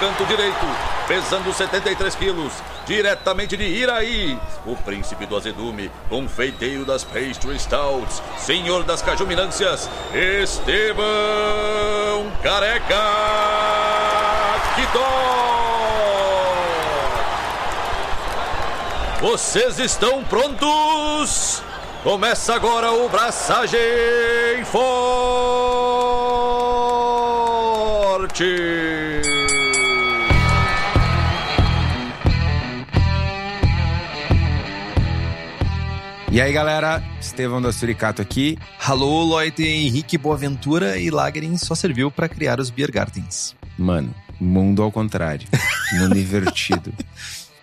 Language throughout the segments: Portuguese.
Canto direito, pesando 73 quilos, diretamente de Iraí, o príncipe do azedume, confeiteiro das pastry stouts, senhor das cajuminâncias, Estevão Careca Quitó. Vocês estão prontos? Começa agora o Braçagem Forte! E aí, galera, Estevão da Suricato aqui. Alô, Loite Henrique Boaventura e Lagerin só serviu para criar os Beer Gardens. Mano, mundo ao contrário. mundo invertido.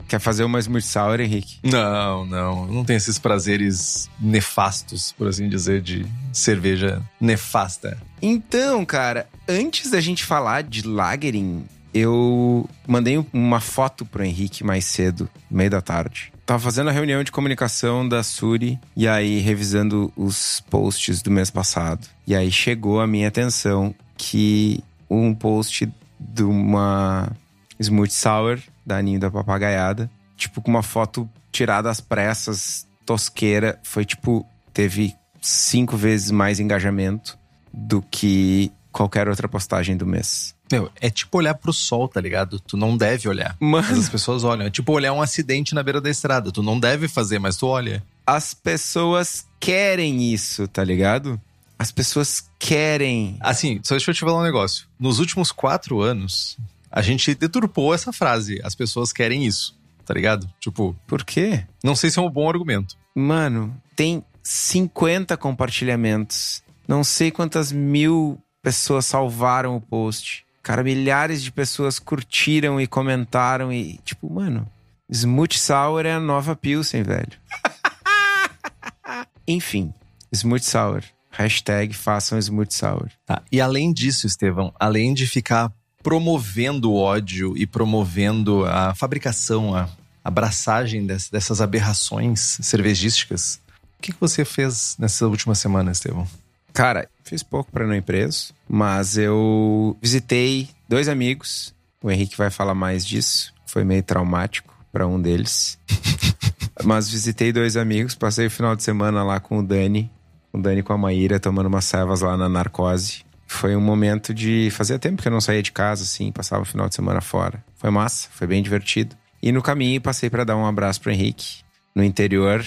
Quer fazer uma Smooth Sour, Henrique? Não, não. Não tem esses prazeres nefastos, por assim dizer, de cerveja nefasta. Então, cara, antes da gente falar de Lagerin, eu mandei uma foto pro Henrique mais cedo, meio da tarde. Tava fazendo a reunião de comunicação da Suri e aí revisando os posts do mês passado. E aí chegou a minha atenção que um post de uma Smooth Sour da Ninho da Papagaiada, tipo com uma foto tirada às pressas, tosqueira, foi tipo teve cinco vezes mais engajamento do que qualquer outra postagem do mês. Meu, é tipo olhar pro sol, tá ligado? Tu não deve olhar. Mano. Mas as pessoas olham. É tipo olhar um acidente na beira da estrada. Tu não deve fazer, mas tu olha. As pessoas querem isso, tá ligado? As pessoas querem. Assim, só deixa eu te falar um negócio. Nos últimos quatro anos, a gente deturpou essa frase. As pessoas querem isso, tá ligado? Tipo, Por quê? não sei se é um bom argumento. Mano, tem 50 compartilhamentos. Não sei quantas mil pessoas salvaram o post. Cara, milhares de pessoas curtiram e comentaram e, tipo, mano, Smooth Sour é a nova Pilsen, velho. Enfim, Smooth Sour. Hashtag façam Smooth Sour. Tá. E além disso, Estevão, além de ficar promovendo o ódio e promovendo a fabricação, a abraçagem des- dessas aberrações cervejísticas, o que, que você fez nessa última semana, Estevão? Cara, fiz pouco pra não ir preso, mas eu visitei dois amigos. O Henrique vai falar mais disso. Foi meio traumático pra um deles. mas visitei dois amigos, passei o final de semana lá com o Dani, com o Dani com a Maíra, tomando umas servas lá na Narcose. Foi um momento de. Fazia tempo que eu não saía de casa, assim, passava o final de semana fora. Foi massa, foi bem divertido. E no caminho passei pra dar um abraço pro Henrique, no interior.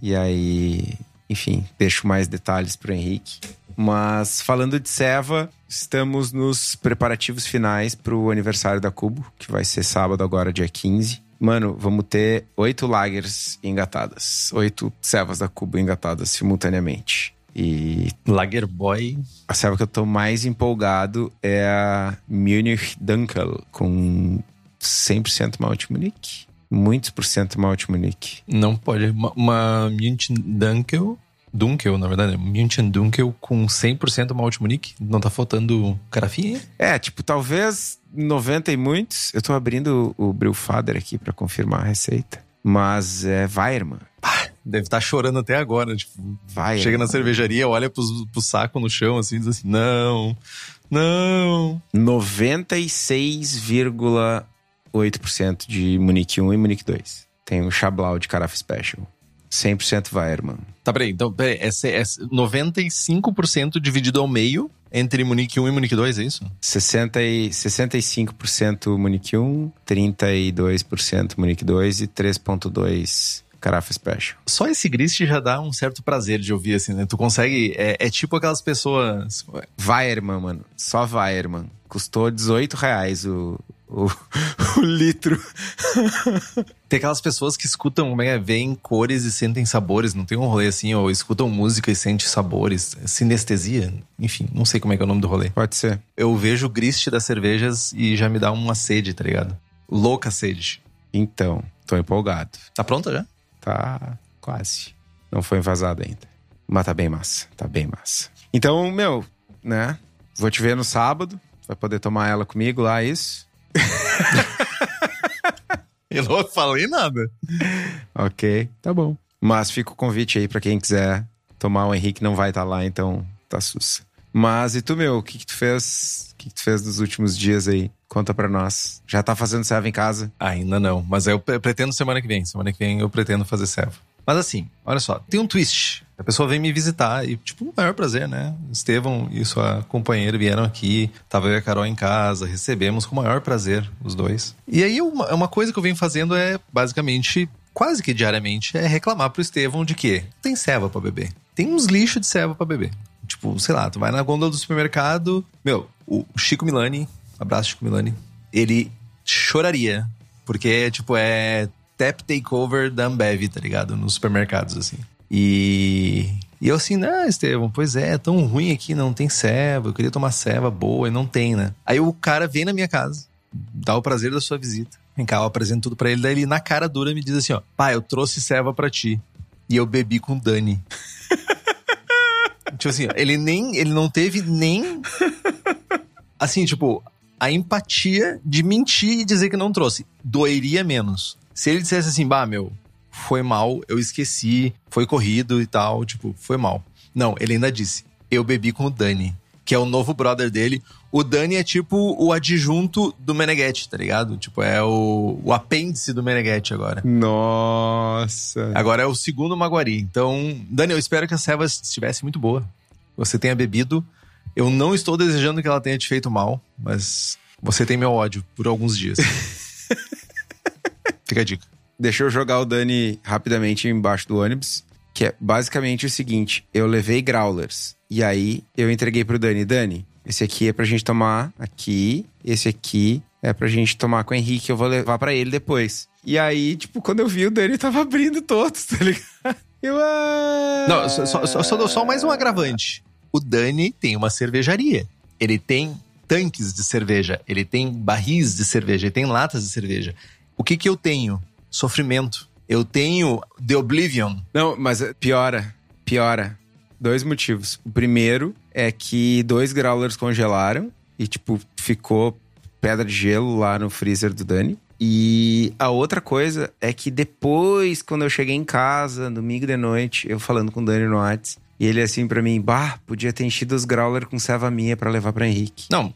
E aí, enfim, deixo mais detalhes pro Henrique. Mas falando de Seva, estamos nos preparativos finais pro aniversário da Cubo, que vai ser sábado agora, dia 15. Mano, vamos ter oito lagers engatadas. Oito cevas da Cubo engatadas simultaneamente. E Lager Boy. a ceva que eu tô mais empolgado é a Munich Dunkel, com 100% malte Munich. Muitos por cento malte Munich. Não pode. Uma, uma München Dunkel. Dunkel, na verdade. München Dunkel com 100% malte Munique. Não tá faltando carafinha, hein? É, tipo, talvez 90 e muitos. Eu tô abrindo o Brewfather aqui pra confirmar a receita. Mas é Weirman. Deve estar chorando até agora. Tipo, Weirman. chega na cervejaria, olha pro, pro saco no chão assim e diz assim: Não, não. 96,8% de Munique 1 e Munique 2. Tem o Chablau de Carafa Special. 100% Weirman. Tá, peraí. Então, peraí. É, se- é 95% dividido ao meio entre Munique 1 e Munique 2, é isso? 60 e, 65% Munique 1, 32% Munique 2 e 3.2 Carafa Special. Só esse grist já dá um certo prazer de ouvir, assim, né? Tu consegue. É, é tipo aquelas pessoas. Weirman, mano. Só Weirman. Custou 18 reais o, o, o litro. Tem aquelas pessoas que escutam, como é, que é, veem cores e sentem sabores, não tem um rolê assim, ou escutam música e sentem sabores, sinestesia, enfim, não sei como é que é o nome do rolê. Pode ser. Eu vejo o grist das cervejas e já me dá uma sede, tá ligado? Louca sede. Então, tô empolgado. Tá pronta já? Tá quase. Não foi vazado ainda. Mas tá bem massa. Tá bem massa. Então, meu, né? Vou te ver no sábado. Vai poder tomar ela comigo lá, isso? Eu não falei nada. Ok, tá bom. Mas fica o convite aí pra quem quiser tomar. O Henrique não vai estar lá, então tá sussa. Mas e tu, meu? O que, que tu fez? O que, que tu fez nos últimos dias aí? Conta pra nós. Já tá fazendo serva em casa? Ainda não, mas eu pre- pretendo semana que vem. Semana que vem eu pretendo fazer serva. Mas assim, olha só, tem um twist. A pessoa vem me visitar e, tipo, o maior prazer, né? Estevão e sua companheira vieram aqui, tava eu e a Carol em casa, recebemos com o maior prazer os dois. E aí, uma, uma coisa que eu venho fazendo é, basicamente, quase que diariamente, é reclamar pro Estevão de que tem serva pra beber. Tem uns lixos de serva pra beber. Tipo, sei lá, tu vai na gôndola do supermercado. Meu, o Chico Milani, abraço Chico Milani, ele choraria. Porque, tipo, é tap takeover da Ambev, tá ligado? Nos supermercados, assim. E, e eu assim, né, Estevão, pois é, é tão ruim aqui, não tem ceva. Eu queria tomar ceva boa e não tem, né? Aí o cara vem na minha casa, dá o prazer da sua visita. Vem cá, eu apresento tudo pra ele. Daí ele, na cara dura, me diz assim: ó, pai, eu trouxe ceva pra ti. E eu bebi com Dani. tipo assim, ele nem. Ele não teve nem. Assim, tipo, a empatia de mentir e dizer que não trouxe. Doeria menos. Se ele dissesse assim, bah, meu, foi mal, eu esqueci, foi corrido e tal, tipo, foi mal. Não, ele ainda disse, eu bebi com o Dani, que é o novo brother dele. O Dani é tipo o adjunto do Meneghetti, tá ligado? Tipo, é o, o apêndice do Meneghetti agora. Nossa. Agora é o segundo Maguari. Então, Dani, eu espero que a ceva estivesse muito boa. Você tenha bebido. Eu não estou desejando que ela tenha te feito mal, mas você tem meu ódio por alguns dias. Fica a dica. Deixa eu jogar o Dani rapidamente embaixo do ônibus. Que é basicamente o seguinte: eu levei growlers. E aí eu entreguei pro Dani. Dani, esse aqui é pra gente tomar aqui. Esse aqui é pra gente tomar com o Henrique. Eu vou levar pra ele depois. E aí, tipo, quando eu vi o Dani, tava abrindo todos, tá ligado? Eu. Ah... Não, só, só, só, só dou só mais um agravante. O Dani tem uma cervejaria. Ele tem tanques de cerveja. Ele tem barris de cerveja. Ele tem latas de cerveja. O que que eu tenho? Sofrimento. Eu tenho The Oblivion. Não, mas piora. Piora. Dois motivos. O primeiro é que dois growlers congelaram e, tipo, ficou pedra de gelo lá no freezer do Dani. E a outra coisa é que depois, quando eu cheguei em casa, domingo de noite, eu falando com o Dani no Whats, e ele assim pra mim, bah, podia ter enchido os growler com ceva minha pra levar pra Henrique. Não.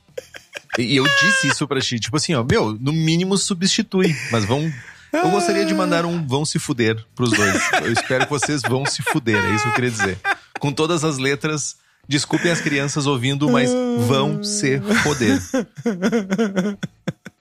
E eu disse isso pra ti. Tipo assim, ó, meu, no mínimo substitui. Mas vão. Eu gostaria de mandar um vão se fuder pros dois. Eu espero que vocês vão se fuder. É isso que eu queria dizer. Com todas as letras. Desculpem as crianças ouvindo, mas vão se foder.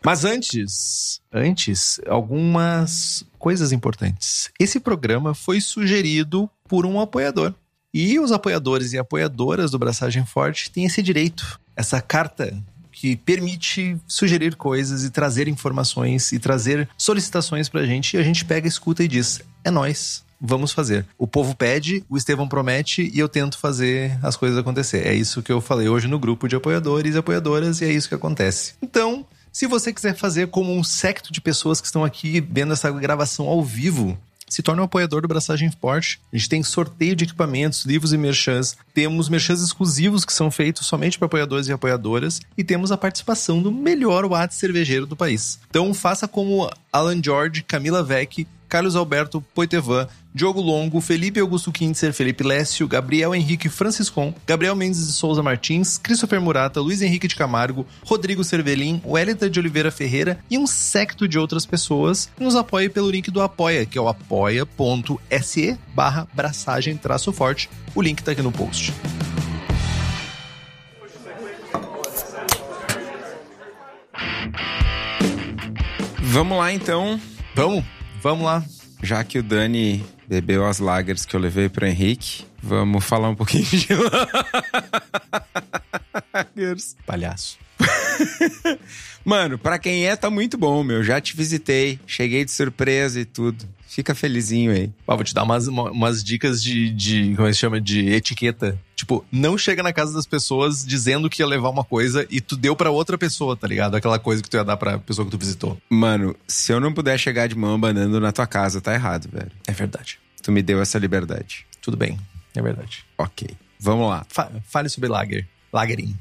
Mas antes, antes, algumas coisas importantes. Esse programa foi sugerido por um apoiador. E os apoiadores e apoiadoras do Braçagem Forte têm esse direito, essa carta que permite sugerir coisas e trazer informações e trazer solicitações pra gente e a gente pega, escuta e diz: "É nós, vamos fazer". O povo pede, o Estevão promete e eu tento fazer as coisas acontecer. É isso que eu falei hoje no grupo de apoiadores e apoiadoras e é isso que acontece. Então, se você quiser fazer como um secto de pessoas que estão aqui vendo essa gravação ao vivo, se torne um apoiador do Braçagem Forte. A gente tem sorteio de equipamentos, livros e merchans. Temos merchans exclusivos que são feitos somente para apoiadores e apoiadoras. E temos a participação do melhor WhatsApp cervejeiro do país. Então faça como Alan George, Camila Vec, Carlos Alberto Poitevin, Diogo Longo, Felipe Augusto Kintzer, Felipe Lécio, Gabriel Henrique Franciscon, Gabriel Mendes de Souza Martins, Christopher Murata, Luiz Henrique de Camargo, Rodrigo Cervelin, Wellington de Oliveira Ferreira e um secto de outras pessoas. Nos apoie pelo link do Apoia, que é o apoia.se barra braçagem traço forte. O link tá aqui no post. Vamos lá então, Vamos? Vamos lá. Já que o Dani bebeu as lagers que eu levei pro Henrique, vamos falar um pouquinho de lagers. Palhaço. Mano, pra quem é, tá muito bom, meu. Já te visitei, cheguei de surpresa e tudo. Fica felizinho aí. Ah, vou te dar umas, uma- umas dicas de, de. Como é que se chama? De etiqueta. Tipo, não chega na casa das pessoas dizendo que ia levar uma coisa e tu deu pra outra pessoa, tá ligado? Aquela coisa que tu ia dar pra pessoa que tu visitou. Mano, se eu não puder chegar de mão abanando na tua casa, tá errado, velho. É verdade. Tu me deu essa liberdade. Tudo bem. É verdade. Ok. Vamos lá. Fa fale sobre lager. Lagering.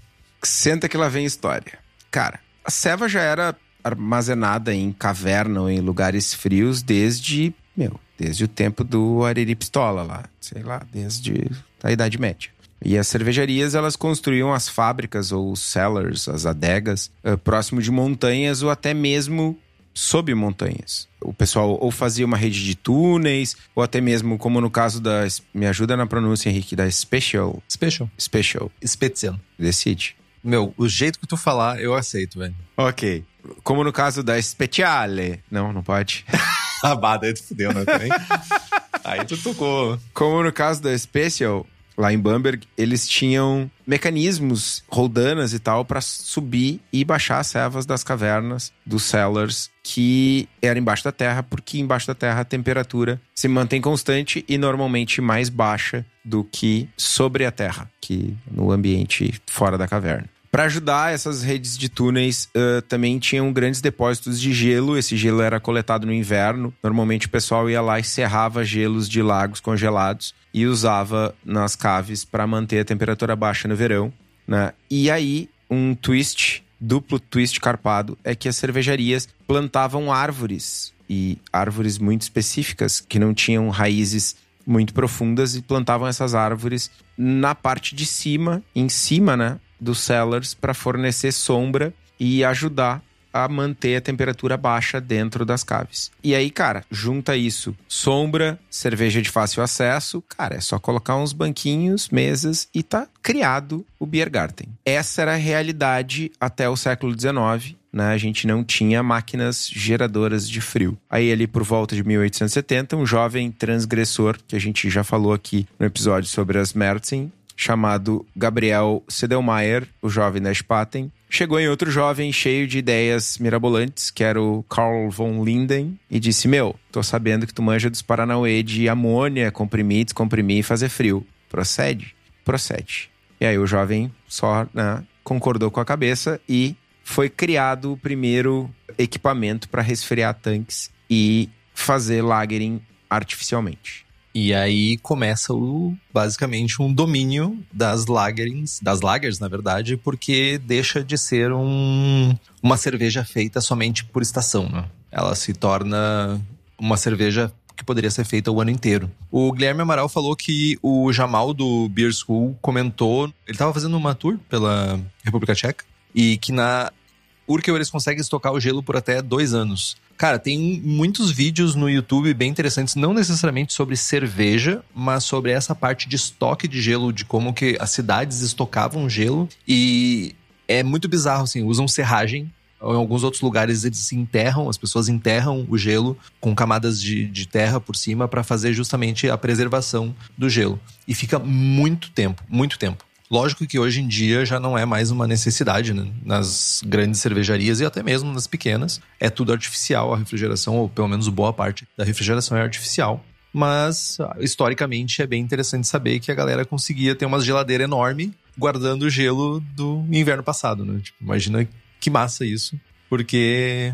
Senta que lá vem história. Cara, a ceva já era armazenada em caverna ou em lugares frios desde, meu, desde o tempo do Ariri Pistola lá, sei lá, desde a Idade Média. E as cervejarias, elas construíam as fábricas ou os cellars, as adegas, uh, próximo de montanhas ou até mesmo sob montanhas. O pessoal ou fazia uma rede de túneis, ou até mesmo, como no caso da. Me ajuda na pronúncia, Henrique, da Special. Special. Special. Special. Decide. Meu, o jeito que tu falar, eu aceito, velho. Ok. Como no caso da Speciale. Não, não pode. bah, daí tu fudeu, né? Também. Aí tu tocou. Como no caso da Special, lá em Bamberg, eles tinham mecanismos, roldanas e tal, para subir e baixar as servas das cavernas, dos cellars, que eram embaixo da terra, porque embaixo da terra a temperatura se mantém constante e normalmente mais baixa do que sobre a terra, que no ambiente fora da caverna. Para ajudar, essas redes de túneis uh, também tinham grandes depósitos de gelo. Esse gelo era coletado no inverno. Normalmente o pessoal ia lá e serrava gelos de lagos congelados e usava nas caves para manter a temperatura baixa no verão. Né? E aí, um twist, duplo twist carpado, é que as cervejarias plantavam árvores e árvores muito específicas que não tinham raízes muito profundas e plantavam essas árvores na parte de cima, em cima, né, dos cellars para fornecer sombra e ajudar a manter a temperatura baixa dentro das caves. E aí, cara, junta isso, sombra, cerveja de fácil acesso, cara, é só colocar uns banquinhos, mesas e tá criado o Biergarten. Essa era a realidade até o século XIX. Né, a gente não tinha máquinas geradoras de frio. Aí, ali por volta de 1870, um jovem transgressor, que a gente já falou aqui no episódio sobre as Mertzen, chamado Gabriel Sedelmaier, o jovem da Spaten, chegou em outro jovem cheio de ideias mirabolantes, que era o Carl von Linden, e disse: Meu, tô sabendo que tu manja dos Paranauê de amônia, comprimir, descomprimir e fazer frio. Procede? Procede. E aí o jovem só né, concordou com a cabeça e foi criado o primeiro equipamento para resfriar tanques e fazer lagering artificialmente. E aí começa o basicamente um domínio das lagerings, das lagers, na verdade, porque deixa de ser um, uma cerveja feita somente por estação, né? Ela se torna uma cerveja que poderia ser feita o ano inteiro. O Guilherme Amaral falou que o Jamal do Beer School comentou, ele estava fazendo uma tour pela República Tcheca e que na Urkel eles conseguem estocar o gelo por até dois anos. Cara, tem muitos vídeos no YouTube bem interessantes, não necessariamente sobre cerveja, mas sobre essa parte de estoque de gelo, de como que as cidades estocavam gelo. E é muito bizarro, assim, usam serragem. Em alguns outros lugares eles se enterram, as pessoas enterram o gelo com camadas de, de terra por cima para fazer justamente a preservação do gelo. E fica muito tempo, muito tempo. Lógico que hoje em dia já não é mais uma necessidade né? nas grandes cervejarias e até mesmo nas pequenas. É tudo artificial a refrigeração, ou pelo menos boa parte da refrigeração é artificial. Mas historicamente é bem interessante saber que a galera conseguia ter uma geladeira enorme guardando o gelo do inverno passado, né? Tipo, imagina que massa isso, porque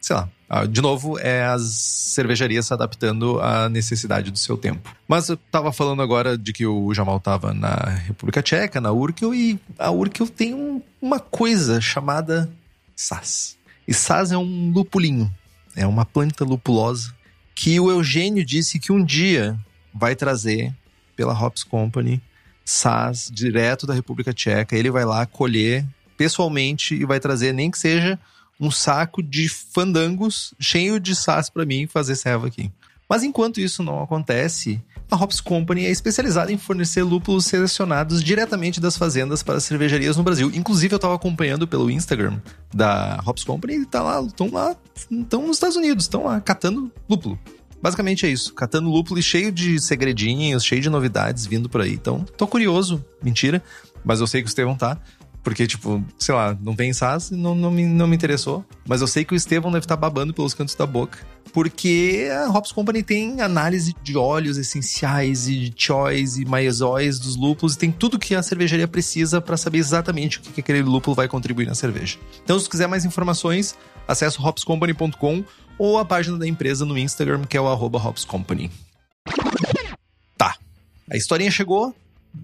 sei lá, ah, de novo, é as cervejarias se adaptando à necessidade do seu tempo. Mas eu tava falando agora de que o Jamal tava na República Tcheca, na Urkel, e a Urkel tem um, uma coisa chamada SAS. E SAS é um lupulinho, é uma planta lupulosa que o Eugênio disse que um dia vai trazer pela Hops Company SAS direto da República Tcheca. Ele vai lá colher pessoalmente e vai trazer nem que seja um saco de fandangos cheio de sas para mim fazer serva aqui. Mas enquanto isso não acontece, a Hops Company é especializada em fornecer lúpulos selecionados diretamente das fazendas para cervejarias no Brasil. Inclusive, eu estava acompanhando pelo Instagram da Hops Company e tá lá, estão lá, estão nos Estados Unidos, estão lá catando lúpulo. Basicamente é isso, catando lúpulo e cheio de segredinhos, cheio de novidades vindo por aí. Então, tô curioso, mentira, mas eu sei que o Estevão tá. Porque, tipo, sei lá, não tem SAS, não, não, me, não me interessou. Mas eu sei que o Estevão deve estar tá babando pelos cantos da boca. Porque a Hops Company tem análise de óleos essenciais e de choice e maisóis dos lúpulos e tem tudo que a cervejaria precisa para saber exatamente o que, que aquele lúpulo vai contribuir na cerveja. Então, se quiser mais informações, acesse hopscompany.com ou a página da empresa no Instagram, que é o arroba hopscompany. Tá. A historinha chegou,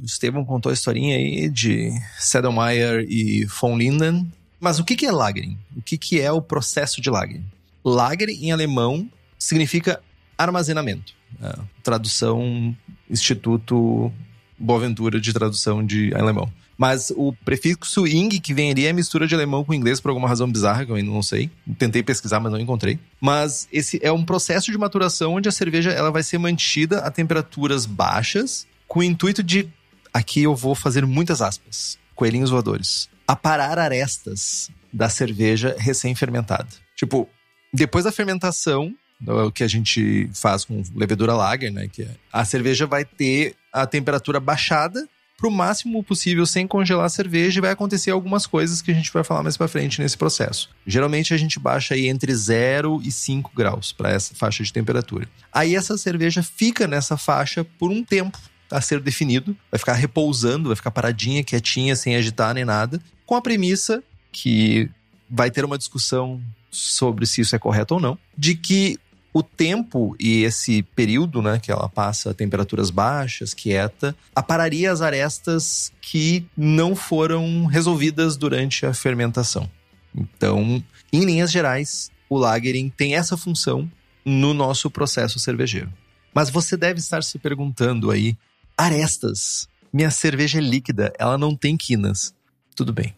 Estevam contou a historinha aí de Sedelmeier e von Linden. Mas o que, que é lagering? O que, que é o processo de lagering? Lager em alemão significa armazenamento. É, tradução Instituto Boaventura de tradução de alemão. Mas o prefixo ing que vem ali é mistura de alemão com inglês por alguma razão bizarra que eu ainda não sei. Tentei pesquisar, mas não encontrei. Mas esse é um processo de maturação onde a cerveja ela vai ser mantida a temperaturas baixas com o intuito de aqui eu vou fazer muitas aspas, coelhinhos voadores, aparar arestas da cerveja recém-fermentada. Tipo, depois da fermentação, o que a gente faz com levedura lager, né, que é, a cerveja vai ter a temperatura baixada para o máximo possível sem congelar a cerveja e vai acontecer algumas coisas que a gente vai falar mais para frente nesse processo. Geralmente a gente baixa aí entre 0 e 5 graus para essa faixa de temperatura. Aí essa cerveja fica nessa faixa por um tempo a ser definido, vai ficar repousando, vai ficar paradinha, quietinha, sem agitar nem nada, com a premissa que vai ter uma discussão sobre se isso é correto ou não, de que o tempo e esse período, né, que ela passa a temperaturas baixas, quieta, apararia as arestas que não foram resolvidas durante a fermentação. Então, em linhas gerais, o lagering tem essa função no nosso processo cervejeiro. Mas você deve estar se perguntando aí, arestas, minha cerveja é líquida, ela não tem quinas. Tudo bem.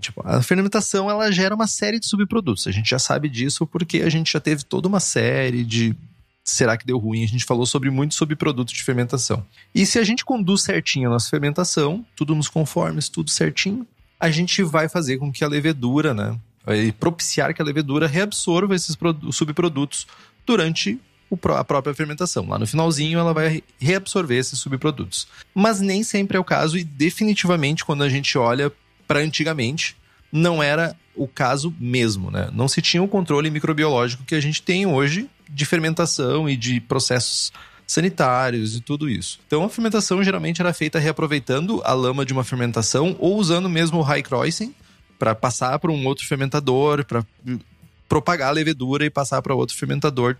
Tipo, a fermentação ela gera uma série de subprodutos. A gente já sabe disso porque a gente já teve toda uma série de será que deu ruim? A gente falou sobre muitos subprodutos de fermentação. E se a gente conduz certinho a nossa fermentação, tudo nos conformes, tudo certinho, a gente vai fazer com que a levedura, né, vai propiciar que a levedura reabsorva esses subprodutos durante a própria fermentação. Lá no finalzinho, ela vai reabsorver esses subprodutos. Mas nem sempre é o caso, e definitivamente, quando a gente olha para antigamente, não era o caso mesmo, né? Não se tinha o controle microbiológico que a gente tem hoje de fermentação e de processos sanitários e tudo isso. Então a fermentação geralmente era feita reaproveitando a lama de uma fermentação ou usando mesmo o high crossing para passar para um outro fermentador, para propagar a levedura e passar para outro fermentador,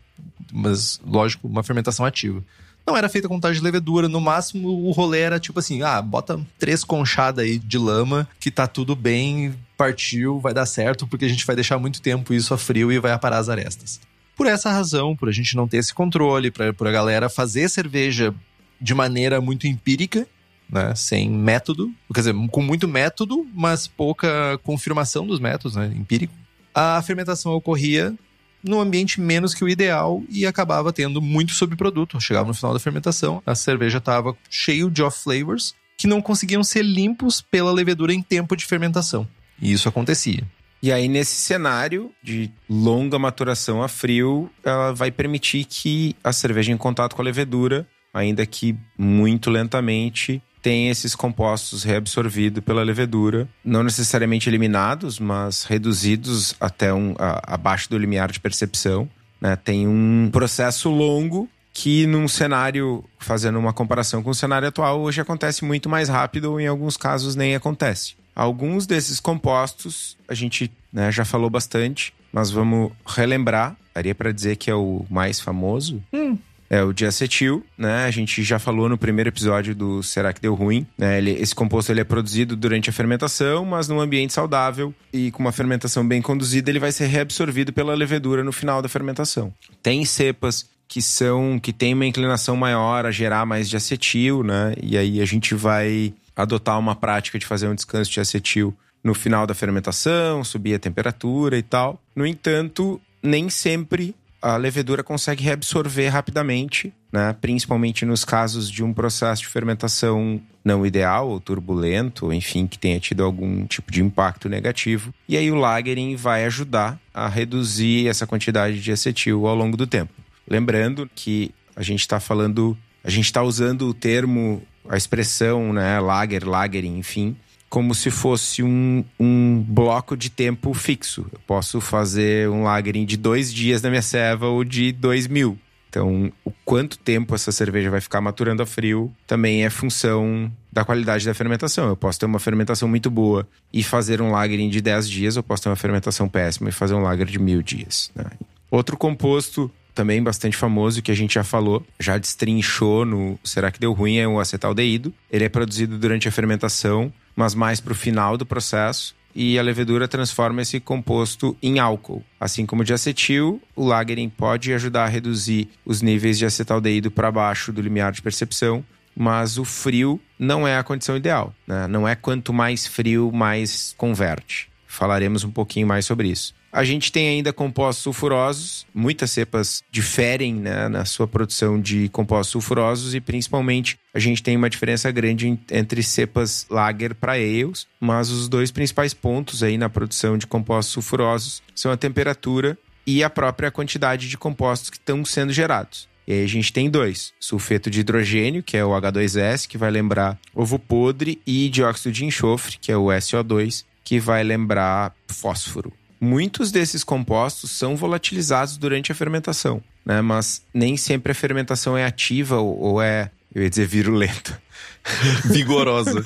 mas lógico, uma fermentação ativa. Não era feita contagem de levedura, no máximo o rolê era tipo assim: ah, bota três conchadas aí de lama, que tá tudo bem, partiu, vai dar certo, porque a gente vai deixar muito tempo isso a frio e vai aparar as arestas. Por essa razão, por a gente não ter esse controle, pra, pra galera fazer cerveja de maneira muito empírica, né, sem método, quer dizer, com muito método, mas pouca confirmação dos métodos, né, empírico. A fermentação ocorria num ambiente menos que o ideal e acabava tendo muito subproduto. Chegava no final da fermentação, a cerveja estava cheio de off flavors que não conseguiam ser limpos pela levedura em tempo de fermentação. E isso acontecia. E aí, nesse cenário de longa maturação a frio, ela vai permitir que a cerveja em contato com a levedura, ainda que muito lentamente, tem esses compostos reabsorvidos pela levedura, não necessariamente eliminados, mas reduzidos até um, a, abaixo do limiar de percepção. Né? Tem um processo longo que num cenário, fazendo uma comparação com o cenário atual, hoje acontece muito mais rápido ou em alguns casos nem acontece. Alguns desses compostos a gente né, já falou bastante, mas vamos relembrar. Daria para dizer que é o mais famoso. Hum é o diacetil, né? A gente já falou no primeiro episódio do Será que deu ruim, né? Ele, esse composto ele é produzido durante a fermentação, mas num ambiente saudável e com uma fermentação bem conduzida, ele vai ser reabsorvido pela levedura no final da fermentação. Tem cepas que são que tem uma inclinação maior a gerar mais diacetil, né? E aí a gente vai adotar uma prática de fazer um descanso de acetil no final da fermentação, subir a temperatura e tal. No entanto, nem sempre a levedura consegue reabsorver rapidamente, né? principalmente nos casos de um processo de fermentação não ideal ou turbulento, enfim, que tenha tido algum tipo de impacto negativo. E aí o lagering vai ajudar a reduzir essa quantidade de acetil ao longo do tempo. Lembrando que a gente está falando, a gente está usando o termo, a expressão, né, lager, lagering, enfim, como se fosse um, um bloco de tempo fixo. Eu posso fazer um lagering de dois dias na minha ceva ou de dois mil. Então, o quanto tempo essa cerveja vai ficar maturando a frio também é função da qualidade da fermentação. Eu posso ter uma fermentação muito boa e fazer um lagering de 10 dias, eu posso ter uma fermentação péssima e fazer um lager de mil dias. Né? Outro composto também bastante famoso, que a gente já falou, já destrinchou no Será que deu ruim? É o acetaldeído. Ele é produzido durante a fermentação, mas mais para o final do processo. E a levedura transforma esse composto em álcool. Assim como de acetil, o lagering pode ajudar a reduzir os níveis de acetaldeído para baixo do limiar de percepção, mas o frio não é a condição ideal. Né? Não é quanto mais frio, mais converte. Falaremos um pouquinho mais sobre isso. A gente tem ainda compostos sulfurosos. Muitas cepas diferem né, na sua produção de compostos sulfurosos e principalmente a gente tem uma diferença grande entre cepas lager para ales, mas os dois principais pontos aí na produção de compostos sulfurosos são a temperatura e a própria quantidade de compostos que estão sendo gerados. E aí a gente tem dois: sulfeto de hidrogênio, que é o H2S, que vai lembrar ovo podre, e dióxido de enxofre, que é o SO2, que vai lembrar fósforo. Muitos desses compostos são volatilizados durante a fermentação, né? Mas nem sempre a fermentação é ativa ou é, eu ia dizer, virulenta. Vigorosa.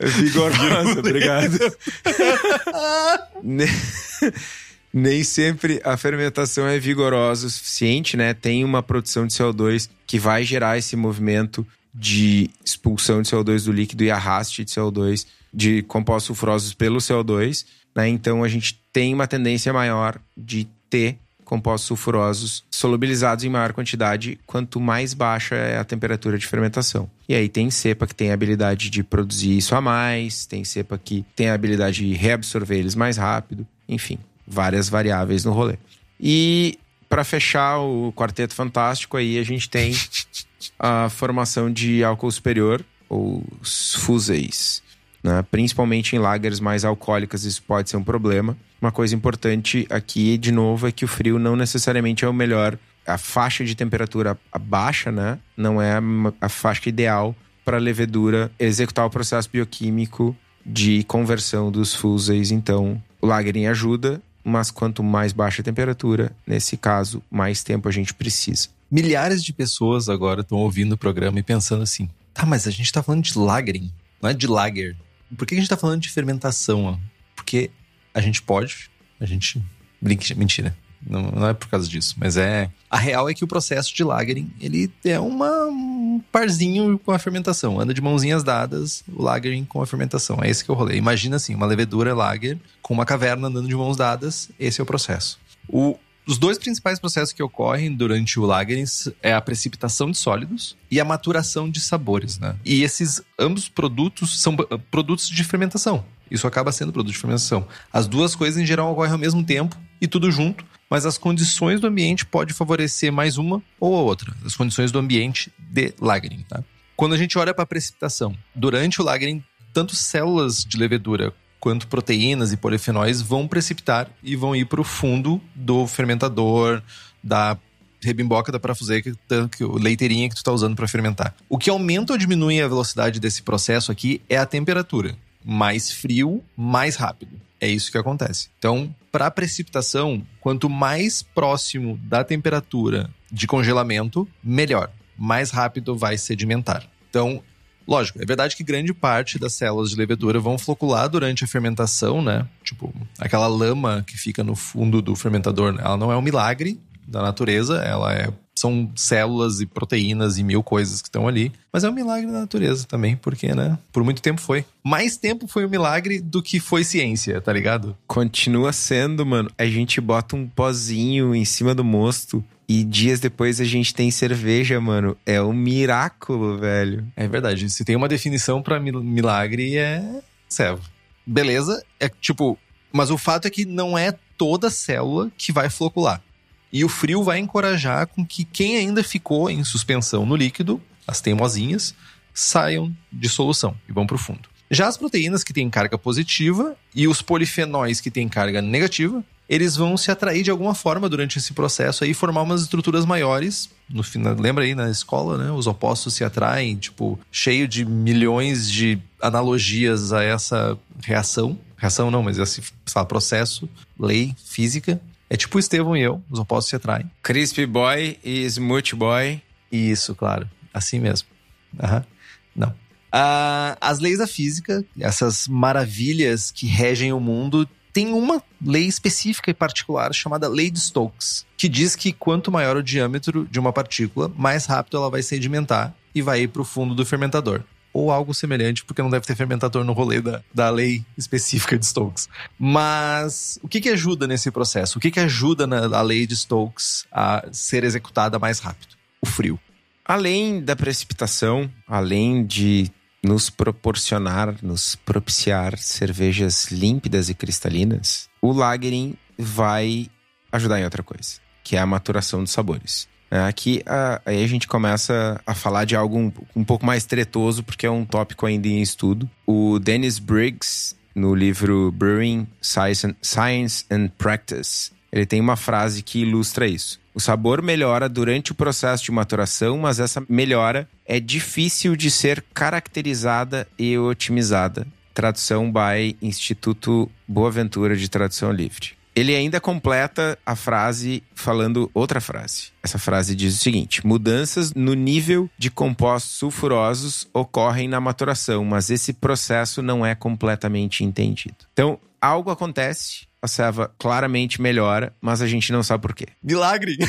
Vigorosa, obrigado. nem sempre a fermentação é vigorosa o suficiente, né? Tem uma produção de CO2 que vai gerar esse movimento de expulsão de CO2 do líquido e arraste de CO2 de compostos sulfurosos pelo CO2, né? Então a gente tem uma tendência maior de ter compostos sulfurosos solubilizados em maior quantidade quanto mais baixa é a temperatura de fermentação. E aí tem cepa que tem a habilidade de produzir isso a mais, tem cepa que tem a habilidade de reabsorver eles mais rápido, enfim, várias variáveis no rolê. E para fechar o quarteto fantástico aí a gente tem a formação de álcool superior ou fuséis. Né? Principalmente em lagers mais alcoólicas, isso pode ser um problema. Uma coisa importante aqui, de novo, é que o frio não necessariamente é o melhor. A faixa de temperatura baixa, né? Não é a faixa ideal para a levedura executar o processo bioquímico de conversão dos fuséis. Então, o lagering ajuda, mas quanto mais baixa a temperatura, nesse caso, mais tempo a gente precisa. Milhares de pessoas agora estão ouvindo o programa e pensando assim: tá, mas a gente está falando de lagering, não é de lager. Por que a gente está falando de fermentação? Porque a gente pode, a gente. Mentira. Não, não, é por causa disso, mas é. A real é que o processo de lagering, ele é uma, um parzinho com a fermentação. Anda de mãozinhas dadas o lagering com a fermentação. É esse que eu rolei. Imagina assim, uma levedura lager com uma caverna andando de mãos dadas. Esse é o processo. O, os dois principais processos que ocorrem durante o lagering é a precipitação de sólidos e a maturação de sabores, né? E esses ambos produtos são produtos de fermentação. Isso acaba sendo produto de fermentação. As duas coisas em geral ocorrem ao mesmo tempo e tudo junto, mas as condições do ambiente podem favorecer mais uma ou a outra. As condições do ambiente de lagering, tá? Quando a gente olha para a precipitação, durante o lagering, tanto células de levedura quanto proteínas e polifenóis vão precipitar e vão ir para o fundo do fermentador, da rebimboca da parafuseica, o leiteirinha que tu está usando para fermentar. O que aumenta ou diminui a velocidade desse processo aqui é a temperatura. Mais frio, mais rápido. É isso que acontece. Então, para precipitação, quanto mais próximo da temperatura de congelamento, melhor. Mais rápido vai sedimentar. Então, Lógico, é verdade que grande parte das células de levedura vão flocular durante a fermentação, né? Tipo, aquela lama que fica no fundo do fermentador, ela não é um milagre da natureza, ela é são células e proteínas e mil coisas que estão ali. Mas é um milagre da natureza também, porque, né? Por muito tempo foi. Mais tempo foi um milagre do que foi ciência, tá ligado? Continua sendo, mano. A gente bota um pozinho em cima do mosto e dias depois a gente tem cerveja, mano. É um miraculo, velho. É verdade. Se tem uma definição para milagre, é servo. Beleza? É tipo. Mas o fato é que não é toda célula que vai flocular. E o frio vai encorajar com que quem ainda ficou em suspensão no líquido, as teimosinhas, saiam de solução e vão para o fundo. Já as proteínas que têm carga positiva e os polifenóis que têm carga negativa, eles vão se atrair de alguma forma durante esse processo aí, formar umas estruturas maiores. No final, lembra aí na escola, né? Os opostos se atraem, tipo, cheio de milhões de analogias a essa reação. Reação não, mas esse sabe, processo, lei, física. É tipo o Estevão e eu, os opostos se atraem. Crispy Boy e Smooth Boy. Isso, claro. Assim mesmo. Aham. Não. Ah, as leis da física, essas maravilhas que regem o mundo, tem uma lei específica e particular chamada Lei de Stokes, que diz que quanto maior o diâmetro de uma partícula, mais rápido ela vai sedimentar e vai ir para o fundo do fermentador ou algo semelhante, porque não deve ter fermentador no rolê da, da lei específica de Stokes. Mas o que, que ajuda nesse processo? O que, que ajuda na lei de Stokes a ser executada mais rápido? O frio. Além da precipitação, além de nos proporcionar, nos propiciar cervejas límpidas e cristalinas, o lagering vai ajudar em outra coisa, que é a maturação dos sabores. É, aqui a, aí a gente começa a falar de algo um, um pouco mais tretoso, porque é um tópico ainda em estudo. O Dennis Briggs, no livro Brewing Science and, Practice, ele tem uma frase que ilustra isso. O sabor melhora durante o processo de maturação, mas essa melhora é difícil de ser caracterizada e otimizada. Tradução by Instituto Boaventura de Tradução Livre. Ele ainda completa a frase falando outra frase. Essa frase diz o seguinte: mudanças no nível de compostos sulfurosos ocorrem na maturação, mas esse processo não é completamente entendido. Então, algo acontece, a serva claramente melhora, mas a gente não sabe por quê. Milagre!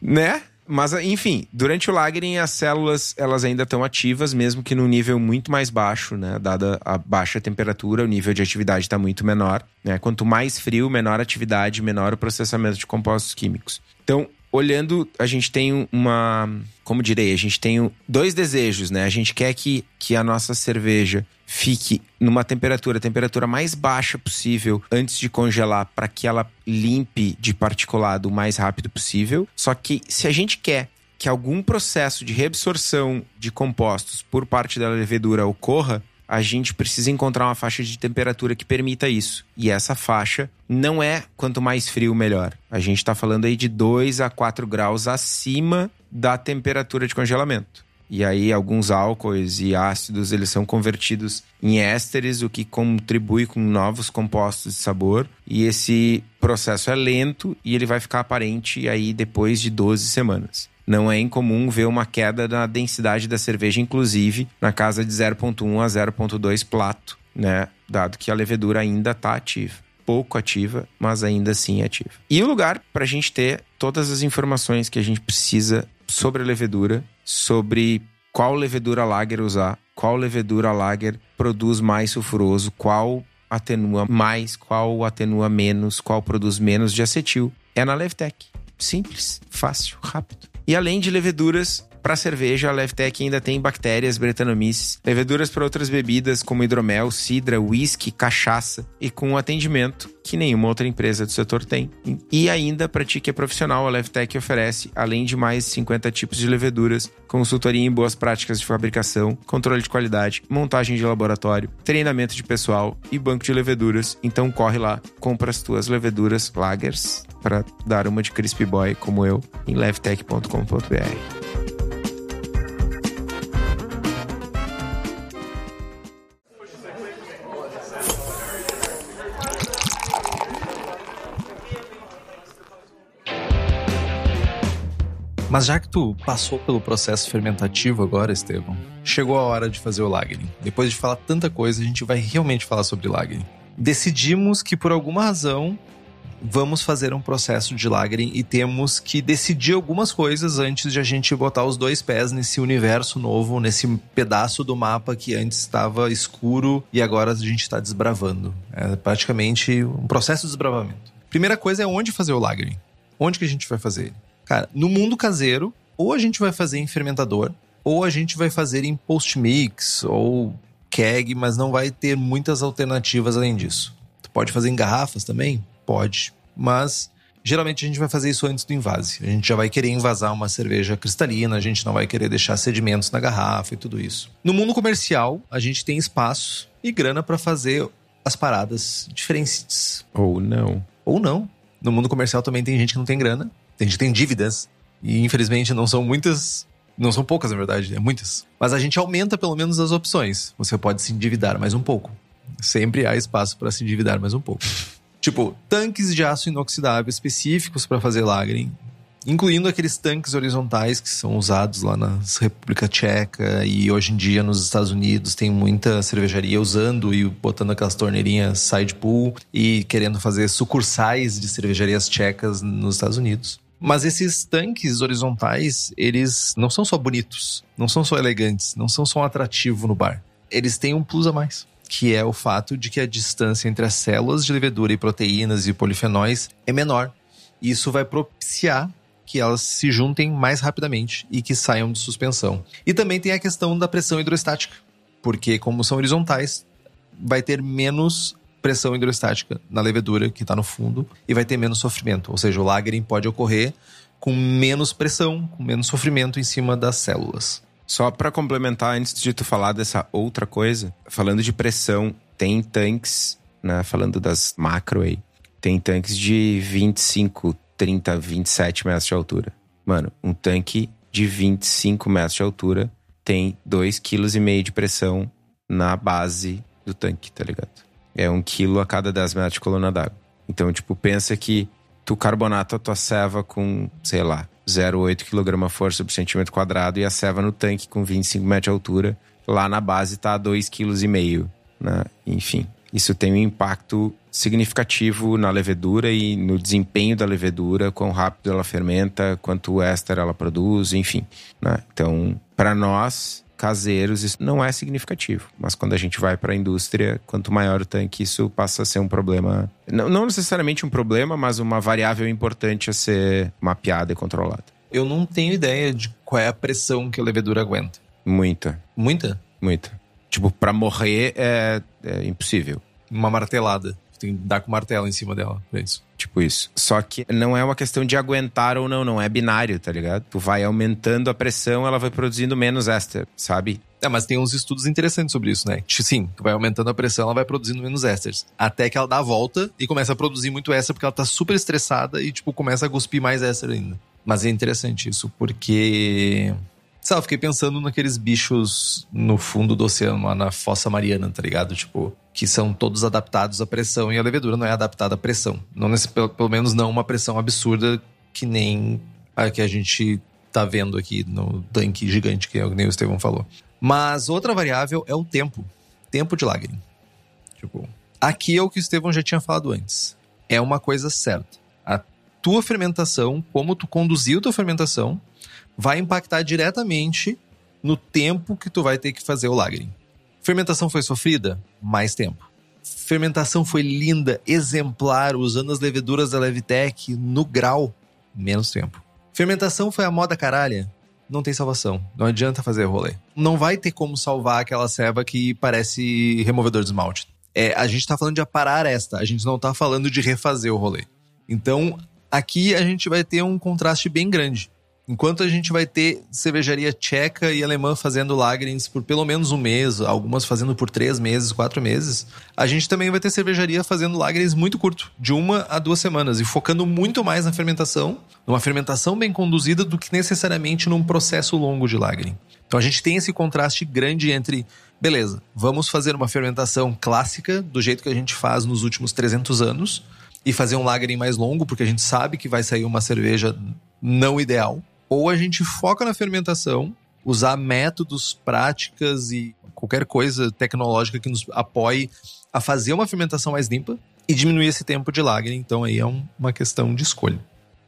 né? Mas, enfim, durante o lagering, as células elas ainda estão ativas, mesmo que num nível muito mais baixo, né? Dada a baixa temperatura, o nível de atividade está muito menor. Né? Quanto mais frio, menor atividade, menor o processamento de compostos químicos. Então, olhando, a gente tem uma. Como direi? A gente tem dois desejos, né? A gente quer que, que a nossa cerveja fique numa temperatura, temperatura mais baixa possível antes de congelar, para que ela limpe de particulado o mais rápido possível. Só que se a gente quer que algum processo de reabsorção de compostos por parte da levedura ocorra, a gente precisa encontrar uma faixa de temperatura que permita isso. E essa faixa não é quanto mais frio, melhor. A gente está falando aí de 2 a 4 graus acima da temperatura de congelamento. E aí alguns álcoois e ácidos eles são convertidos em ésteres, o que contribui com novos compostos de sabor. E esse processo é lento e ele vai ficar aparente aí depois de 12 semanas. Não é incomum ver uma queda na densidade da cerveja, inclusive na casa de 0,1 a 0,2 plato, né? Dado que a levedura ainda está ativa. Pouco ativa, mas ainda assim ativa. E o lugar para a gente ter todas as informações que a gente precisa sobre a levedura, sobre qual levedura lager usar, qual levedura lager produz mais sulfuroso, qual atenua mais, qual atenua menos, qual produz menos de acetil. É na Levtech. Simples, fácil, rápido. E além de leveduras, para cerveja, a Levtech ainda tem bactérias, bretanomices, leveduras para outras bebidas como hidromel, cidra, whisky, cachaça e com um atendimento que nenhuma outra empresa do setor tem. E ainda para ti que é profissional, a Levtech oferece, além de mais 50 tipos de leveduras, consultoria em boas práticas de fabricação, controle de qualidade, montagem de laboratório, treinamento de pessoal e banco de leveduras. Então corre lá, compra as tuas leveduras lagers para dar uma de crispy boy como eu em levtech.com.br. Mas já que tu passou pelo processo fermentativo agora, Estevão, chegou a hora de fazer o lagering. Depois de falar tanta coisa, a gente vai realmente falar sobre lagering. Decidimos que por alguma razão vamos fazer um processo de lagering e temos que decidir algumas coisas antes de a gente botar os dois pés nesse universo novo, nesse pedaço do mapa que antes estava escuro e agora a gente está desbravando. É praticamente um processo de desbravamento. Primeira coisa é onde fazer o lagering. Onde que a gente vai fazer ele? Cara, no mundo caseiro, ou a gente vai fazer em fermentador, ou a gente vai fazer em post-mix ou keg, mas não vai ter muitas alternativas além disso. Tu pode fazer em garrafas também? Pode. Mas geralmente a gente vai fazer isso antes do invase. A gente já vai querer invasar uma cerveja cristalina, a gente não vai querer deixar sedimentos na garrafa e tudo isso. No mundo comercial, a gente tem espaço e grana para fazer as paradas diferentes. Ou não. Ou não. No mundo comercial também tem gente que não tem grana a gente tem dívidas e infelizmente não são muitas, não são poucas na verdade, é muitas. Mas a gente aumenta pelo menos as opções. Você pode se endividar mais um pouco. Sempre há espaço para se endividar mais um pouco. tipo, tanques de aço inoxidável específicos para fazer lagering incluindo aqueles tanques horizontais que são usados lá na República Tcheca e hoje em dia nos Estados Unidos tem muita cervejaria usando e botando aquelas torneirinhas side pool e querendo fazer sucursais de cervejarias tchecas nos Estados Unidos. Mas esses tanques horizontais, eles não são só bonitos, não são só elegantes, não são só um atrativo no bar. Eles têm um plus a mais, que é o fato de que a distância entre as células de levedura e proteínas e polifenóis é menor. E isso vai propiciar que elas se juntem mais rapidamente e que saiam de suspensão. E também tem a questão da pressão hidrostática, porque como são horizontais, vai ter menos pressão hidrostática na levedura que está no fundo e vai ter menos sofrimento. Ou seja, o lagering pode ocorrer com menos pressão, com menos sofrimento em cima das células. Só para complementar, antes de tu falar dessa outra coisa, falando de pressão, tem tanques, né, falando das macro aí, tem tanques de 25, 30, 27 metros de altura. Mano, um tanque de 25 metros de altura tem 2,5 kg de pressão na base do tanque, tá ligado? É um quilo a cada 10 metros de coluna d'água. Então, tipo, pensa que tu carbonata a tua ceva com, sei lá, 0,8 kg força por centímetro quadrado e a ceva no tanque com 25 metros de altura, lá na base tá 2,5 kg, né? Enfim, isso tem um impacto significativo na levedura e no desempenho da levedura, quão rápido ela fermenta, quanto éster ela produz, enfim. Né? Então, para nós, caseiros, isso não é significativo. Mas quando a gente vai para a indústria, quanto maior o tanque, isso passa a ser um problema. Não, não necessariamente um problema, mas uma variável importante a ser mapeada e controlada. Eu não tenho ideia de qual é a pressão que a levedura aguenta. Muita. Muita? Muita. Tipo, para morrer é, é impossível. Uma martelada. Tem que dar com martelo em cima dela, é isso. Tipo isso. Só que não é uma questão de aguentar ou não, não é binário, tá ligado? Tu vai aumentando a pressão, ela vai produzindo menos éster, sabe? É, mas tem uns estudos interessantes sobre isso, né? Sim, tu vai aumentando a pressão, ela vai produzindo menos ésteres. Até que ela dá a volta e começa a produzir muito éster porque ela tá super estressada e, tipo, começa a cuspir mais éster ainda. Mas é interessante isso, porque Sabe, eu fiquei pensando naqueles bichos no fundo do oceano, lá na Fossa Mariana, tá ligado? Tipo, que são todos adaptados à pressão e a levedura não é adaptada à pressão. Não nesse, pelo, pelo menos não uma pressão absurda que nem a que a gente tá vendo aqui no tanque gigante, que é o nem o Estevão falou. Mas outra variável é o tempo. Tempo de lagrim. Tipo, aqui é o que o Estevão já tinha falado antes. É uma coisa certa. A tua fermentação, como tu conduziu tua fermentação, vai impactar diretamente no tempo que tu vai ter que fazer o lagrim. Fermentação foi sofrida? Mais tempo. Fermentação foi linda, exemplar, usando as leveduras da Levitec no grau? Menos tempo. Fermentação foi a moda caralha? Não tem salvação. Não adianta fazer rolê. Não vai ter como salvar aquela ceva que parece removedor de esmalte. É, a gente tá falando de aparar esta, a gente não tá falando de refazer o rolê. Então, aqui a gente vai ter um contraste bem grande. Enquanto a gente vai ter cervejaria tcheca e alemã fazendo lagrens por pelo menos um mês, algumas fazendo por três meses, quatro meses, a gente também vai ter cervejaria fazendo lagrens muito curto, de uma a duas semanas, e focando muito mais na fermentação, numa fermentação bem conduzida, do que necessariamente num processo longo de lagring. Então a gente tem esse contraste grande entre, beleza, vamos fazer uma fermentação clássica, do jeito que a gente faz nos últimos 300 anos, e fazer um lagering mais longo, porque a gente sabe que vai sair uma cerveja não ideal ou a gente foca na fermentação, usar métodos, práticas e qualquer coisa tecnológica que nos apoie a fazer uma fermentação mais limpa e diminuir esse tempo de lagre. Então aí é um, uma questão de escolha.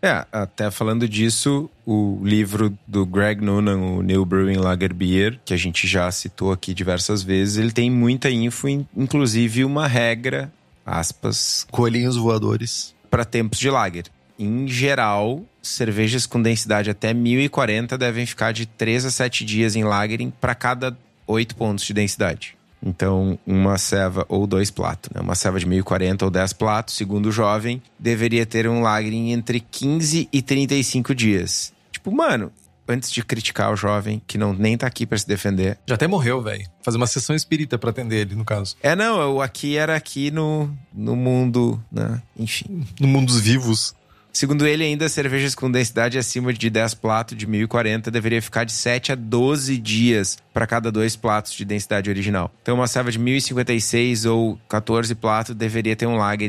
É, até falando disso, o livro do Greg Noonan, o New Brewing Lager Beer, que a gente já citou aqui diversas vezes, ele tem muita info, inclusive uma regra, aspas, coelhinhos voadores, para tempos de lager em geral, cervejas com densidade até 1040 devem ficar de 3 a 7 dias em lagering para cada 8 pontos de densidade. Então, uma ceva ou dois platos, né? Uma ceva de 1040 ou 10 platos, segundo o jovem, deveria ter um lagering entre 15 e 35 dias. Tipo, mano, antes de criticar o jovem, que não nem tá aqui para se defender. Já até morreu, velho. Fazer uma sessão espírita para atender ele, no caso. É, não, eu aqui era aqui no, no mundo, né? Enfim. No mundo dos vivos. Segundo ele, ainda cervejas com densidade acima de 10 platos de 1040 deveria ficar de 7 a 12 dias para cada dois platos de densidade original. Então, uma serva de 1056 ou 14 platos deveria ter um lager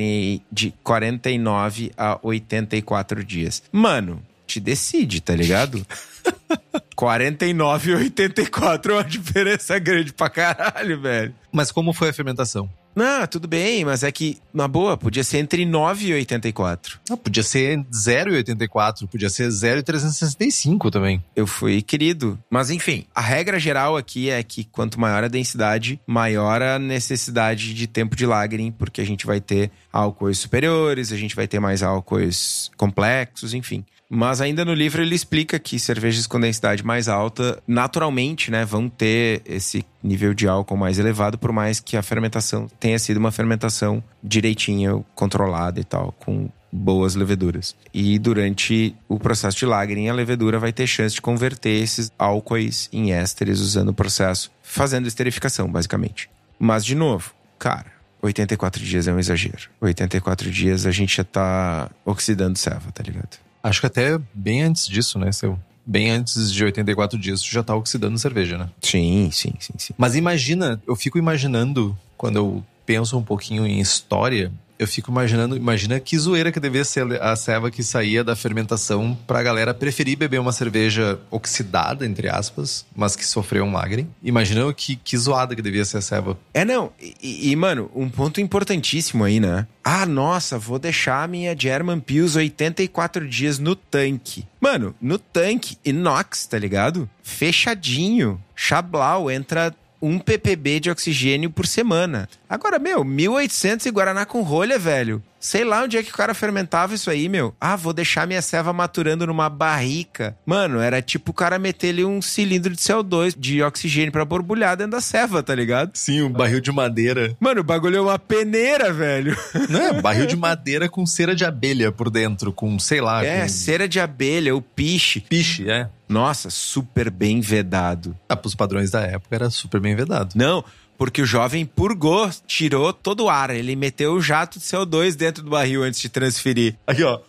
de 49 a 84 dias. Mano, te decide, tá ligado? 49 e 84 é uma diferença grande pra caralho, velho. Mas como foi a fermentação? Não, tudo bem, mas é que, na boa, podia ser entre 9 e 84. Ah, podia ser 0,84, podia ser 0,365 também. Eu fui querido. Mas enfim, a regra geral aqui é que quanto maior a densidade, maior a necessidade de tempo de lagering, porque a gente vai ter álcoois superiores, a gente vai ter mais álcoois complexos, enfim. Mas ainda no livro ele explica que cervejas com densidade mais alta, naturalmente, né, vão ter esse nível de álcool mais elevado, por mais que a fermentação tenha sido uma fermentação direitinha, controlada e tal, com boas leveduras. E durante o processo de lagering, a levedura vai ter chance de converter esses álcoois em ésteres usando o processo, fazendo esterificação, basicamente. Mas, de novo, cara, 84 dias é um exagero. 84 dias a gente já tá oxidando serva, tá ligado? Acho que até bem antes disso, né, seu? Bem antes de 84 dias, tu já tá oxidando cerveja, né? Sim, sim, sim, sim. Mas imagina, eu fico imaginando, quando eu penso um pouquinho em história, eu fico imaginando, imagina que zoeira que devia ser a ceva que saía da fermentação pra galera preferir beber uma cerveja oxidada, entre aspas, mas que sofreu um lagre. Imagina que, que zoada que devia ser a ceva. É, não. E, e, mano, um ponto importantíssimo aí, né? Ah, nossa, vou deixar a minha German Pils 84 dias no tanque. Mano, no tanque, inox, tá ligado? Fechadinho. Chablau, entra um ppb de oxigênio por semana. Agora, meu, 1800 e Guaraná com rolha, velho. Sei lá onde é que o cara fermentava isso aí, meu. Ah, vou deixar minha ceva maturando numa barrica. Mano, era tipo o cara meter ali um cilindro de CO2 de oxigênio para borbulhar dentro da ceva, tá ligado? Sim, um barril de madeira. Mano, o bagulho é uma peneira, velho. Não é, barril de madeira com cera de abelha por dentro, com, sei lá. É, com... cera de abelha, o piche. Piche, é. Nossa, super bem vedado. Ah, pros padrões da época era super bem vedado. Não, porque o jovem purgou, tirou todo o ar. Ele meteu o jato de CO2 dentro do barril antes de transferir. Aqui, ó.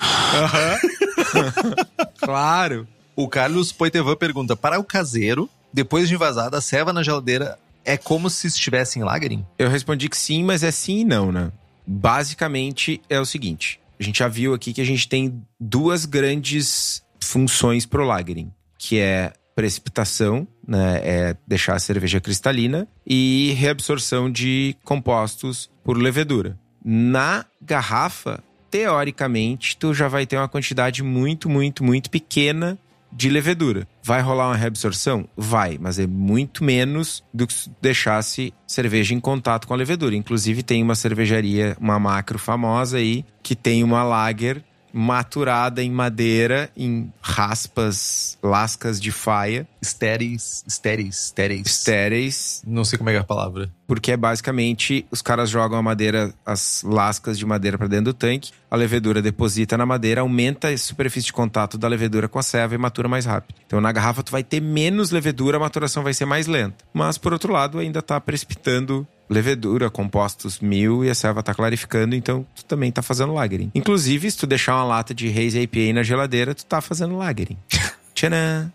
Uhum. claro. O Carlos Poitevin pergunta: para o caseiro, depois de envasada, a ceva na geladeira é como se estivesse em lagering? Eu respondi que sim, mas é sim e não, né? Basicamente é o seguinte: a gente já viu aqui que a gente tem duas grandes funções pro lagering, que é precipitação, né, é deixar a cerveja cristalina, e reabsorção de compostos por levedura. Na garrafa, teoricamente, tu já vai ter uma quantidade muito, muito, muito pequena de levedura. Vai rolar uma reabsorção? Vai, mas é muito menos do que se deixasse cerveja em contato com a levedura. Inclusive, tem uma cervejaria, uma macro famosa aí, que tem uma lager maturada em madeira, em raspas, lascas de faia. Estéreis, estéreis, estéreis. Estéreis. Não sei como é, é a palavra. Porque é basicamente os caras jogam a madeira, as lascas de madeira para dentro do tanque, a levedura deposita na madeira, aumenta a superfície de contato da levedura com a ceva e matura mais rápido. Então na garrafa tu vai ter menos levedura, a maturação vai ser mais lenta. Mas por outro lado, ainda tá precipitando levedura, compostos mil e a serva tá clarificando, então tu também tá fazendo lagering. Inclusive, se tu deixar uma lata de Reis IPA na geladeira, tu tá fazendo lagering. Tcharam!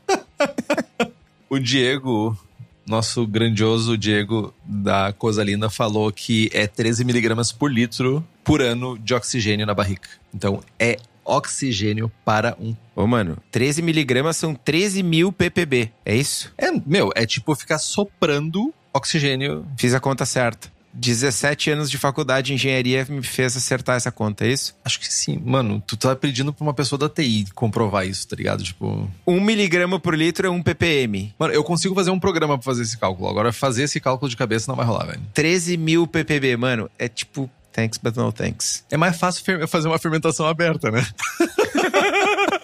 o Diego, nosso grandioso Diego da Cosalina, falou que é 13 miligramas por litro por ano de oxigênio na barrica. Então, é oxigênio para um. Ô, mano, 13 miligramas são 13 mil ppb, é isso? É, meu, é tipo ficar soprando oxigênio. Fiz a conta certa. 17 anos de faculdade de engenharia me fez acertar essa conta, é isso? Acho que sim. Mano, tu tá pedindo pra uma pessoa da TI comprovar isso, tá ligado? Tipo. Um miligrama por litro é um ppm. Mano, eu consigo fazer um programa pra fazer esse cálculo. Agora, fazer esse cálculo de cabeça não vai rolar, velho. 13 mil ppb, mano. É tipo, thanks, but no thanks. É mais fácil fazer uma fermentação aberta, né?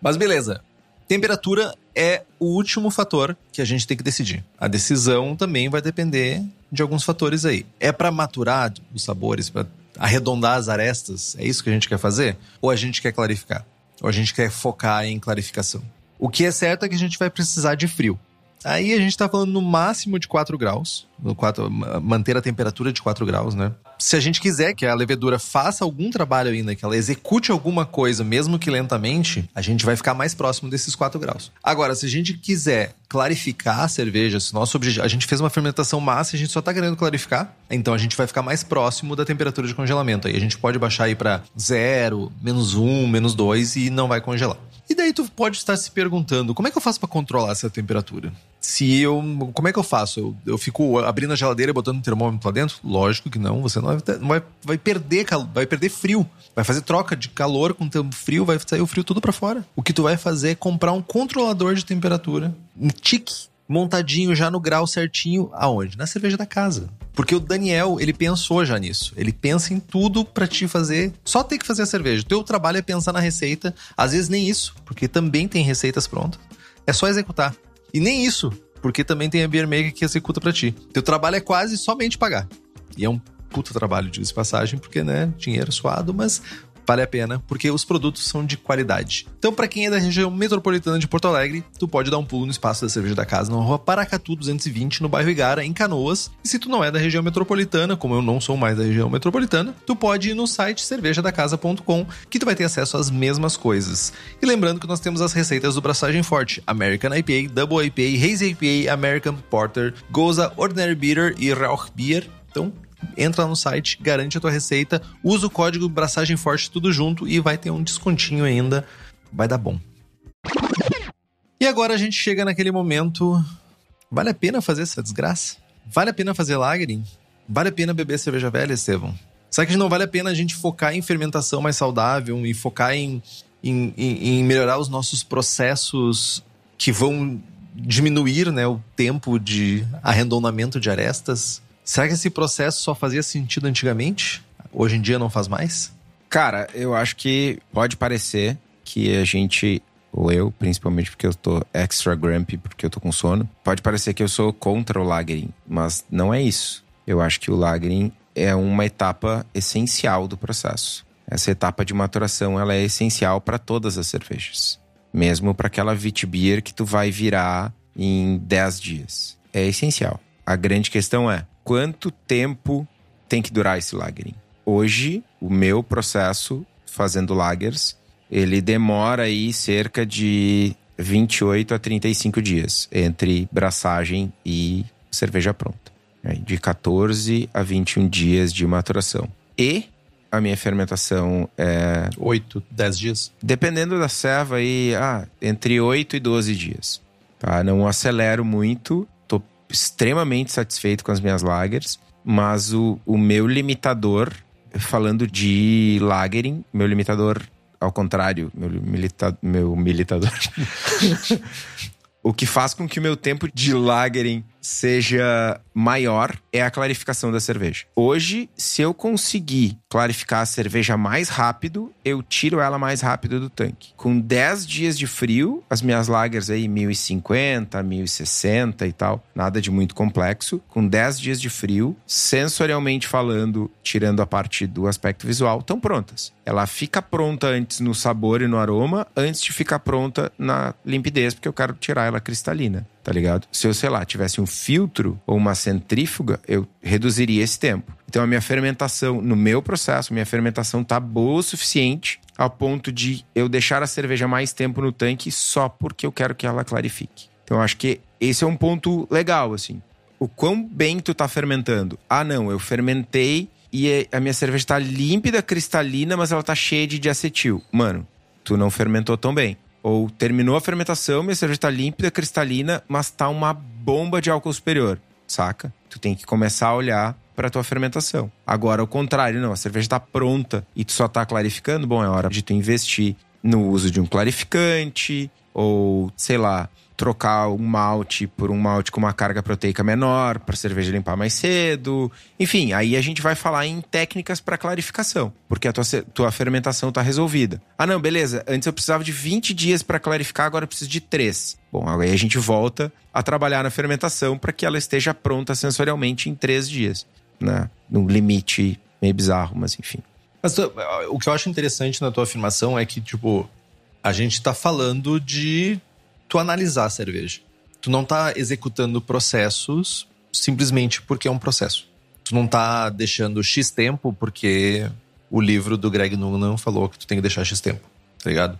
Mas beleza. Temperatura é o último fator que a gente tem que decidir. A decisão também vai depender de alguns fatores aí. É para maturar os sabores, para arredondar as arestas? É isso que a gente quer fazer? Ou a gente quer clarificar? Ou a gente quer focar em clarificação? O que é certo é que a gente vai precisar de frio. Aí a gente tá falando no máximo de 4 graus, 4, manter a temperatura de 4 graus, né? Se a gente quiser que a levedura faça algum trabalho ainda, que ela execute alguma coisa, mesmo que lentamente, a gente vai ficar mais próximo desses 4 graus. Agora, se a gente quiser clarificar a cerveja, se nosso objetivo, a gente fez uma fermentação massa, a gente só tá querendo clarificar, então a gente vai ficar mais próximo da temperatura de congelamento. Aí a gente pode baixar aí para 0, menos 1, menos 2 e não vai congelar. E daí tu pode estar se perguntando, como é que eu faço para controlar essa temperatura? Se eu, como é que eu faço? Eu, eu, fico abrindo a geladeira e botando um termômetro lá dentro? Lógico que não, você não vai, vai, vai perder, vai perder frio. Vai fazer troca de calor com tempo frio, vai sair o frio tudo para fora. O que tu vai fazer é comprar um controlador de temperatura, um tique montadinho já no grau certinho, aonde? Na cerveja da casa. Porque o Daniel, ele pensou já nisso. Ele pensa em tudo para te fazer, só ter que fazer a cerveja. O teu trabalho é pensar na receita, às vezes nem isso, porque também tem receitas prontas. É só executar. E nem isso, porque também tem a Beer Maker que executa para ti. Teu trabalho é quase somente pagar. E é um puta trabalho, de passagem, porque, né, dinheiro suado, mas vale a pena, porque os produtos são de qualidade. Então, para quem é da região metropolitana de Porto Alegre, tu pode dar um pulo no espaço da cerveja da casa na rua Paracatu 220, no bairro Igara, em Canoas. E se tu não é da região metropolitana, como eu não sou mais da região metropolitana, tu pode ir no site cervejadacasa.com, que tu vai ter acesso às mesmas coisas. E lembrando que nós temos as receitas do Braçagem Forte: American IPA, Double IPA, Hazy IPA, American Porter, Goza, Ordinary Bitter e Rauch Beer. Então, entra no site, garante a tua receita, usa o código Braçagem Forte tudo junto e vai ter um descontinho ainda. Vai dar bom. E agora a gente chega naquele momento. Vale a pena fazer essa desgraça? Vale a pena fazer lagering? Vale a pena beber cerveja velha, Estevão? Será que não vale a pena a gente focar em fermentação mais saudável e focar em, em, em, em melhorar os nossos processos que vão diminuir né, o tempo de arredondamento de arestas? Será que esse processo só fazia sentido antigamente? Hoje em dia não faz mais? Cara, eu acho que pode parecer que a gente, ou eu, principalmente porque eu tô extra grumpy, porque eu tô com sono, pode parecer que eu sou contra o lagering, mas não é isso. Eu acho que o lagering é uma etapa essencial do processo. Essa etapa de maturação, ela é essencial para todas as cervejas. Mesmo para aquela Witbier que tu vai virar em 10 dias. É essencial. A grande questão é, quanto tempo tem que durar esse lagering. Hoje, o meu processo fazendo lagers, ele demora aí cerca de 28 a 35 dias entre braçagem e cerveja pronta. De 14 a 21 dias de maturação. E a minha fermentação é. 8, 10 dias? Dependendo da serva aí, ah, entre 8 e 12 dias. Tá? Não acelero muito extremamente satisfeito com as minhas lagers, mas o, o meu limitador, falando de lagering, meu limitador, ao contrário, meu, milita, meu militador. o que faz com que o meu tempo de lagering seja maior é a clarificação da cerveja. Hoje, se eu conseguir clarificar a cerveja mais rápido, eu tiro ela mais rápido do tanque. Com 10 dias de frio, as minhas lagers aí 1050, 1060 e tal, nada de muito complexo. Com 10 dias de frio, sensorialmente falando, tirando a parte do aspecto visual, estão prontas. Ela fica pronta antes no sabor e no aroma, antes de ficar pronta na limpidez, porque eu quero tirar ela cristalina tá ligado? Se eu, sei lá, tivesse um filtro ou uma centrífuga, eu reduziria esse tempo. Então a minha fermentação, no meu processo, minha fermentação tá boa o suficiente ao ponto de eu deixar a cerveja mais tempo no tanque só porque eu quero que ela clarifique. Então acho que esse é um ponto legal, assim. O quão bem tu tá fermentando? Ah, não, eu fermentei e a minha cerveja tá límpida, cristalina, mas ela tá cheia de diacetil. Mano, tu não fermentou tão bem. Ou terminou a fermentação, minha cerveja tá límpida, cristalina, mas tá uma bomba de álcool superior, saca? Tu tem que começar a olhar para tua fermentação. Agora, ao contrário, não, a cerveja tá pronta e tu só tá clarificando, bom, é hora de tu investir no uso de um clarificante ou, sei lá, trocar um malte por um malte com uma carga proteica menor, para cerveja limpar mais cedo. Enfim, aí a gente vai falar em técnicas para clarificação, porque a tua, tua fermentação está resolvida. Ah, não, beleza. Antes eu precisava de 20 dias para clarificar, agora eu preciso de 3. Bom, aí a gente volta a trabalhar na fermentação para que ela esteja pronta sensorialmente em 3 dias, né? Num limite meio bizarro, mas enfim. Mas o que eu acho interessante na tua afirmação é que, tipo, a gente está falando de tu analisar a cerveja. Tu não tá executando processos simplesmente porque é um processo. Tu não tá deixando X tempo porque o livro do Greg Noonan falou que tu tem que deixar X tempo, tá ligado?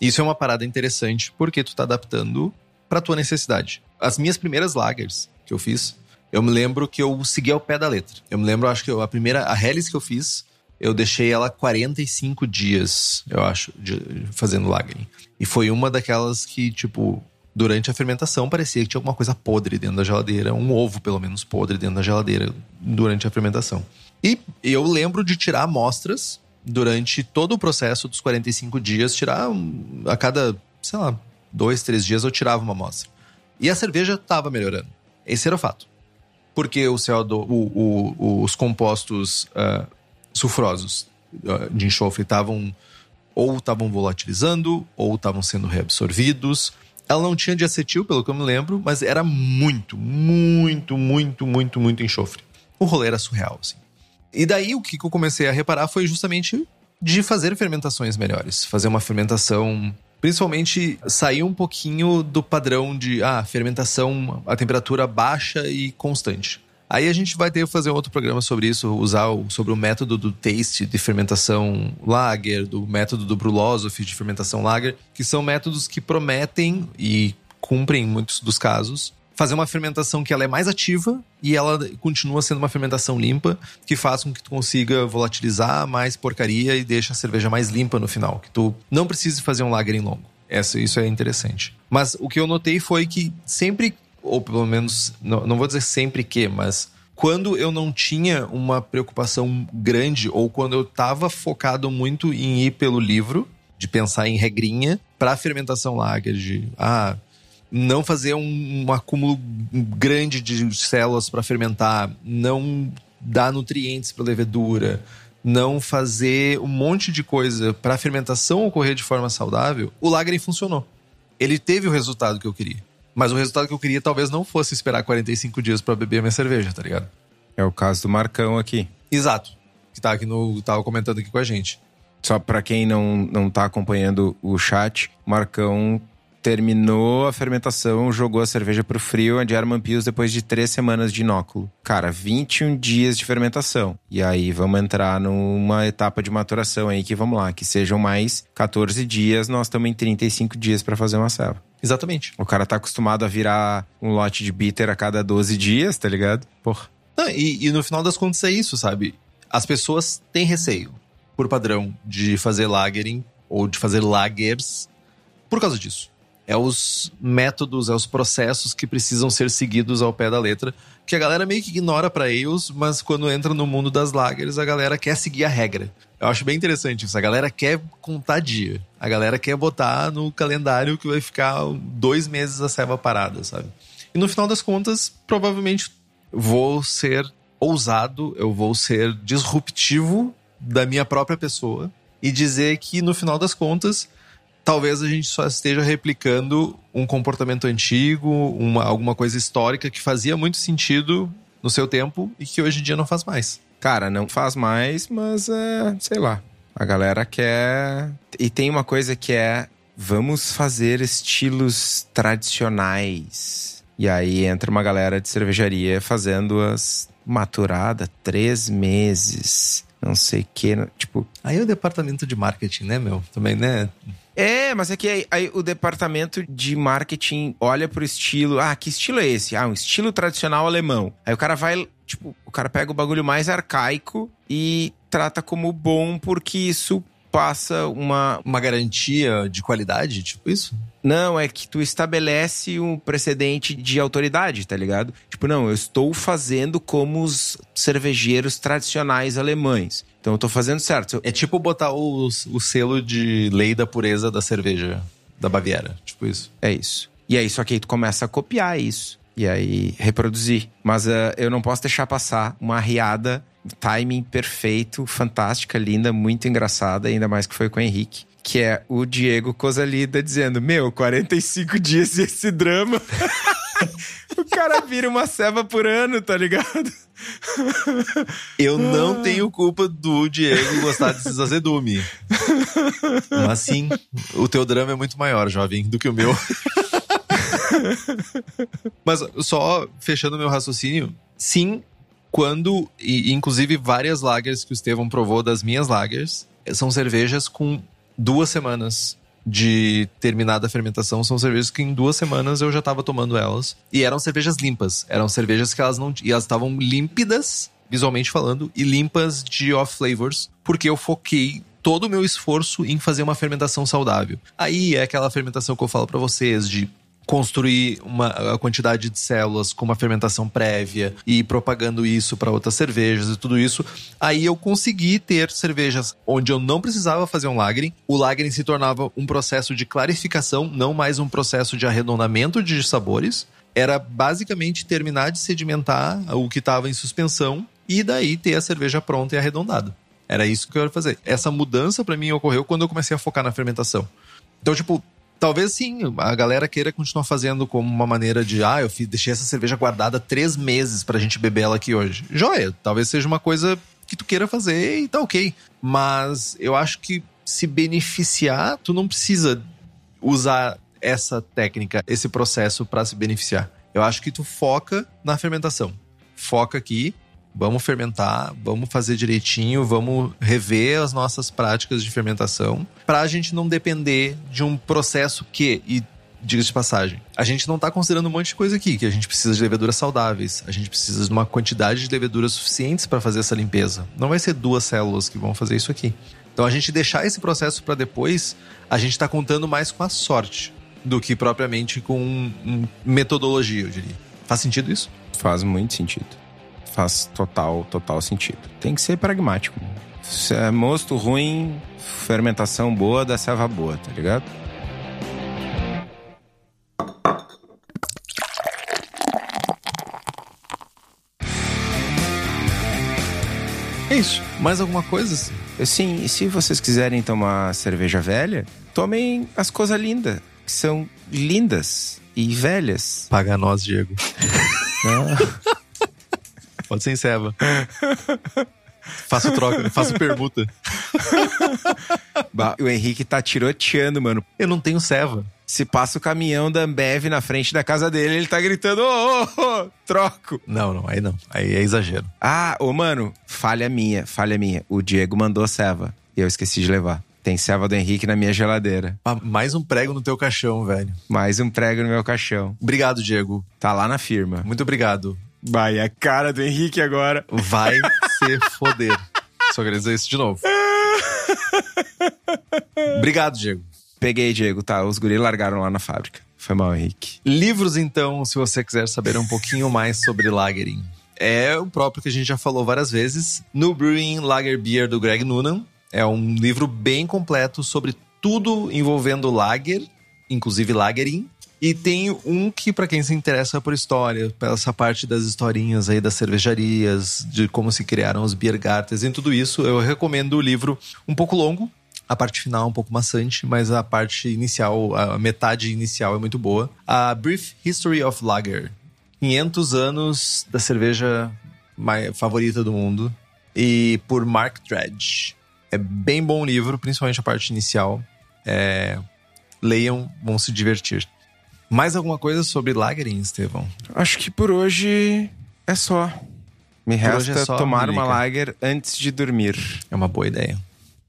Isso é uma parada interessante porque tu tá adaptando pra tua necessidade. As minhas primeiras lagers que eu fiz, eu me lembro que eu segui ao pé da letra. Eu me lembro, acho que eu, a primeira, a Hellis que eu fiz, eu deixei ela 45 dias, eu acho, de, fazendo lagering. E foi uma daquelas que, tipo, durante a fermentação parecia que tinha alguma coisa podre dentro da geladeira, um ovo pelo menos podre dentro da geladeira durante a fermentação. E eu lembro de tirar amostras durante todo o processo dos 45 dias, tirar a cada, sei lá, dois, três dias eu tirava uma amostra. E a cerveja estava melhorando. Esse era o fato. Porque o CO2, o, o, os compostos uh, sulfurosos uh, de enxofre estavam ou estavam volatilizando ou estavam sendo reabsorvidos. Ela não tinha de acetil, pelo que eu me lembro, mas era muito, muito, muito, muito, muito enxofre. O rolê era surreal, assim. E daí o que eu comecei a reparar foi justamente de fazer fermentações melhores. Fazer uma fermentação. Principalmente sair um pouquinho do padrão de ah, fermentação a temperatura baixa e constante. Aí a gente vai ter que fazer um outro programa sobre isso, usar o, sobre o método do taste de fermentação lager, do método do Brulosophy de fermentação lager, que são métodos que prometem e cumprem em muitos dos casos fazer uma fermentação que ela é mais ativa e ela continua sendo uma fermentação limpa, que faz com que tu consiga volatilizar mais porcaria e deixa a cerveja mais limpa no final, que tu não precise fazer um lager em longo. Essa, isso é interessante. Mas o que eu notei foi que sempre, ou pelo menos, não, não vou dizer sempre que, mas quando eu não tinha uma preocupação grande ou quando eu estava focado muito em ir pelo livro, de pensar em regrinha para fermentação lager, de ah, não fazer um, um acúmulo grande de células para fermentar, não dar nutrientes para levedura, não fazer um monte de coisa para a fermentação ocorrer de forma saudável, o Lagren funcionou. Ele teve o resultado que eu queria. Mas o resultado que eu queria talvez não fosse esperar 45 dias para beber a minha cerveja, tá ligado? É o caso do Marcão aqui. Exato. Que tá aqui no, tava comentando aqui com a gente. Só para quem não, não tá acompanhando o chat, Marcão terminou a fermentação, jogou a cerveja pro frio, a German Pils depois de três semanas de inóculo. Cara, 21 dias de fermentação. E aí vamos entrar numa etapa de maturação aí que vamos lá, que sejam mais 14 dias, nós estamos em 35 dias para fazer uma ceva. Exatamente. O cara tá acostumado a virar um lote de bitter a cada 12 dias, tá ligado? Porra. Não, e, e no final das contas é isso, sabe? As pessoas têm receio, por padrão, de fazer lagering ou de fazer lagers por causa disso é os métodos, é os processos que precisam ser seguidos ao pé da letra, que a galera meio que ignora para eles, mas quando entra no mundo das lagers, a galera quer seguir a regra. Eu acho bem interessante isso. A galera quer contar dia. A galera quer botar no calendário que vai ficar dois meses a ceva parada, sabe? E no final das contas, provavelmente vou ser ousado, eu vou ser disruptivo da minha própria pessoa e dizer que no final das contas talvez a gente só esteja replicando um comportamento antigo, uma, alguma coisa histórica que fazia muito sentido no seu tempo e que hoje em dia não faz mais. Cara, não faz mais, mas é, sei lá. A galera quer. E tem uma coisa que é: vamos fazer estilos tradicionais. E aí entra uma galera de cervejaria fazendo as maturada três meses, não sei o que, tipo. Aí é o departamento de marketing, né, meu? Também, né? É, mas é que aí, aí, o departamento de marketing olha pro estilo. Ah, que estilo é esse? Ah, um estilo tradicional alemão. Aí o cara vai, tipo, o cara pega o bagulho mais arcaico e trata como bom porque isso passa uma. Uma garantia de qualidade, tipo isso? Não, é que tu estabelece um precedente de autoridade, tá ligado? Tipo, não, eu estou fazendo como os cervejeiros tradicionais alemães. Então eu tô fazendo certo. É tipo botar o, o selo de lei da pureza da cerveja da Baviera. Tipo isso. É isso. E aí, só que aí tu começa a copiar isso. E aí, reproduzir. Mas uh, eu não posso deixar passar uma riada, timing perfeito, fantástica, linda, muito engraçada, ainda mais que foi com o Henrique. Que é o Diego Cosalida dizendo: Meu, 45 dias e esse drama. o cara vira uma ceva por ano, tá ligado? Eu não tenho culpa do Diego gostar desses azedume. Mas sim, o teu drama é muito maior, jovem, do que o meu. Mas só fechando meu raciocínio, sim, quando, e inclusive várias lagers que o Estevão provou das minhas lagers, são cervejas com duas semanas de terminada a fermentação são cervejas que em duas semanas eu já estava tomando elas. E eram cervejas limpas. Eram cervejas que elas não. E elas estavam límpidas, visualmente falando, e limpas de off flavors, porque eu foquei todo o meu esforço em fazer uma fermentação saudável. Aí é aquela fermentação que eu falo para vocês de construir uma a quantidade de células com uma fermentação prévia e propagando isso para outras cervejas e tudo isso, aí eu consegui ter cervejas onde eu não precisava fazer um lagering. O lagering se tornava um processo de clarificação, não mais um processo de arredondamento de sabores. Era basicamente terminar de sedimentar o que estava em suspensão e daí ter a cerveja pronta e arredondada. Era isso que eu ia fazer. Essa mudança para mim ocorreu quando eu comecei a focar na fermentação. Então, tipo, Talvez sim, a galera queira continuar fazendo como uma maneira de, ah, eu deixei essa cerveja guardada três meses pra gente beber ela aqui hoje. Joia, talvez seja uma coisa que tu queira fazer e tá ok. Mas eu acho que se beneficiar, tu não precisa usar essa técnica, esse processo para se beneficiar. Eu acho que tu foca na fermentação. Foca aqui, Vamos fermentar, vamos fazer direitinho, vamos rever as nossas práticas de fermentação para a gente não depender de um processo que, e diga de passagem, a gente não está considerando um monte de coisa aqui, que a gente precisa de leveduras saudáveis, a gente precisa de uma quantidade de leveduras suficientes para fazer essa limpeza. Não vai ser duas células que vão fazer isso aqui. Então a gente deixar esse processo para depois, a gente está contando mais com a sorte do que propriamente com metodologia, eu diria. Faz sentido isso? Faz muito sentido faz total, total sentido. Tem que ser pragmático. Se é mosto ruim, fermentação boa da serva boa, tá ligado? É isso. Mais alguma coisa? Sim, e se vocês quiserem tomar cerveja velha, tomem as coisas lindas, que são lindas e velhas. Paga nós, Diego. Pode ser em ceva. faço troca, faço permuta. o Henrique tá tiroteando, mano. Eu não tenho ceva. Se passa o caminhão da Ambev na frente da casa dele, ele tá gritando, ô, oh, oh, oh, troco. Não, não, aí não. Aí é exagero. Ah, ô, mano, falha minha, falha minha. O Diego mandou ceva e eu esqueci de levar. Tem ceva do Henrique na minha geladeira. Ah, mais um prego no teu caixão, velho. Mais um prego no meu caixão. Obrigado, Diego. Tá lá na firma. Muito obrigado. Vai, a cara do Henrique agora. Vai se foder. Só queria dizer isso de novo. Obrigado, Diego. Peguei, Diego, tá. Os guris largaram lá na fábrica. Foi mal, Henrique. Livros, então, se você quiser saber um pouquinho mais sobre Lagering. É o próprio que a gente já falou várias vezes. No Brewing Lager Beer, do Greg Noonan. É um livro bem completo sobre tudo envolvendo Lager, inclusive Lagering. E tem um que, para quem se interessa por história, pela essa parte das historinhas aí das cervejarias, de como se criaram os Biergartens e tudo isso, eu recomendo o livro um pouco longo. A parte final é um pouco maçante, mas a parte inicial, a metade inicial é muito boa. A Brief History of Lager. 500 anos da cerveja favorita do mundo. E por Mark Dredge. É bem bom livro, principalmente a parte inicial. É... Leiam, vão se divertir. Mais alguma coisa sobre Lagering, Estevão? Acho que por hoje é só. Me por resta é só, tomar uma Lager antes de dormir. É uma boa ideia.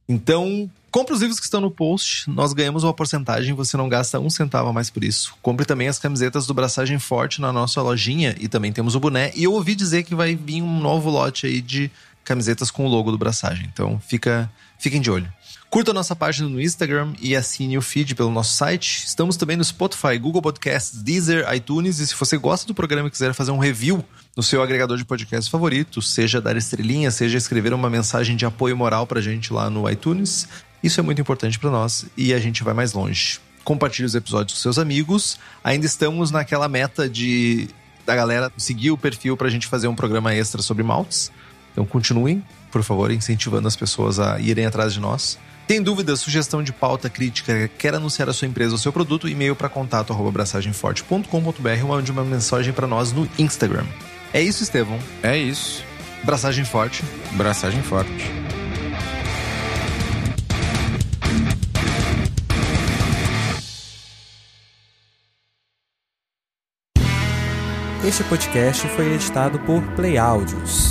Então, compre os livros que estão no post. Nós ganhamos uma porcentagem, você não gasta um centavo a mais por isso. Compre também as camisetas do Braçagem Forte na nossa lojinha e também temos o boné. E eu ouvi dizer que vai vir um novo lote aí de camisetas com o logo do Braçagem. Então, fica, fiquem de olho. Curta a nossa página no Instagram e assine o feed pelo nosso site. Estamos também no Spotify, Google Podcasts, Deezer, iTunes. E se você gosta do programa e quiser fazer um review no seu agregador de podcast favorito, seja dar estrelinha, seja escrever uma mensagem de apoio moral pra gente lá no iTunes, isso é muito importante para nós e a gente vai mais longe. Compartilhe os episódios com seus amigos. Ainda estamos naquela meta de da galera seguir o perfil pra gente fazer um programa extra sobre maltes. Então continuem, por favor, incentivando as pessoas a irem atrás de nós. Tem dúvida, sugestão de pauta, crítica, quer anunciar a sua empresa ou seu produto? E-mail para contato abraçagemforte.com.br ou mande uma mensagem para nós no Instagram. É isso, Estevão? É isso. Braçagem forte. Braçagem forte. Este podcast foi editado por Play Áudios.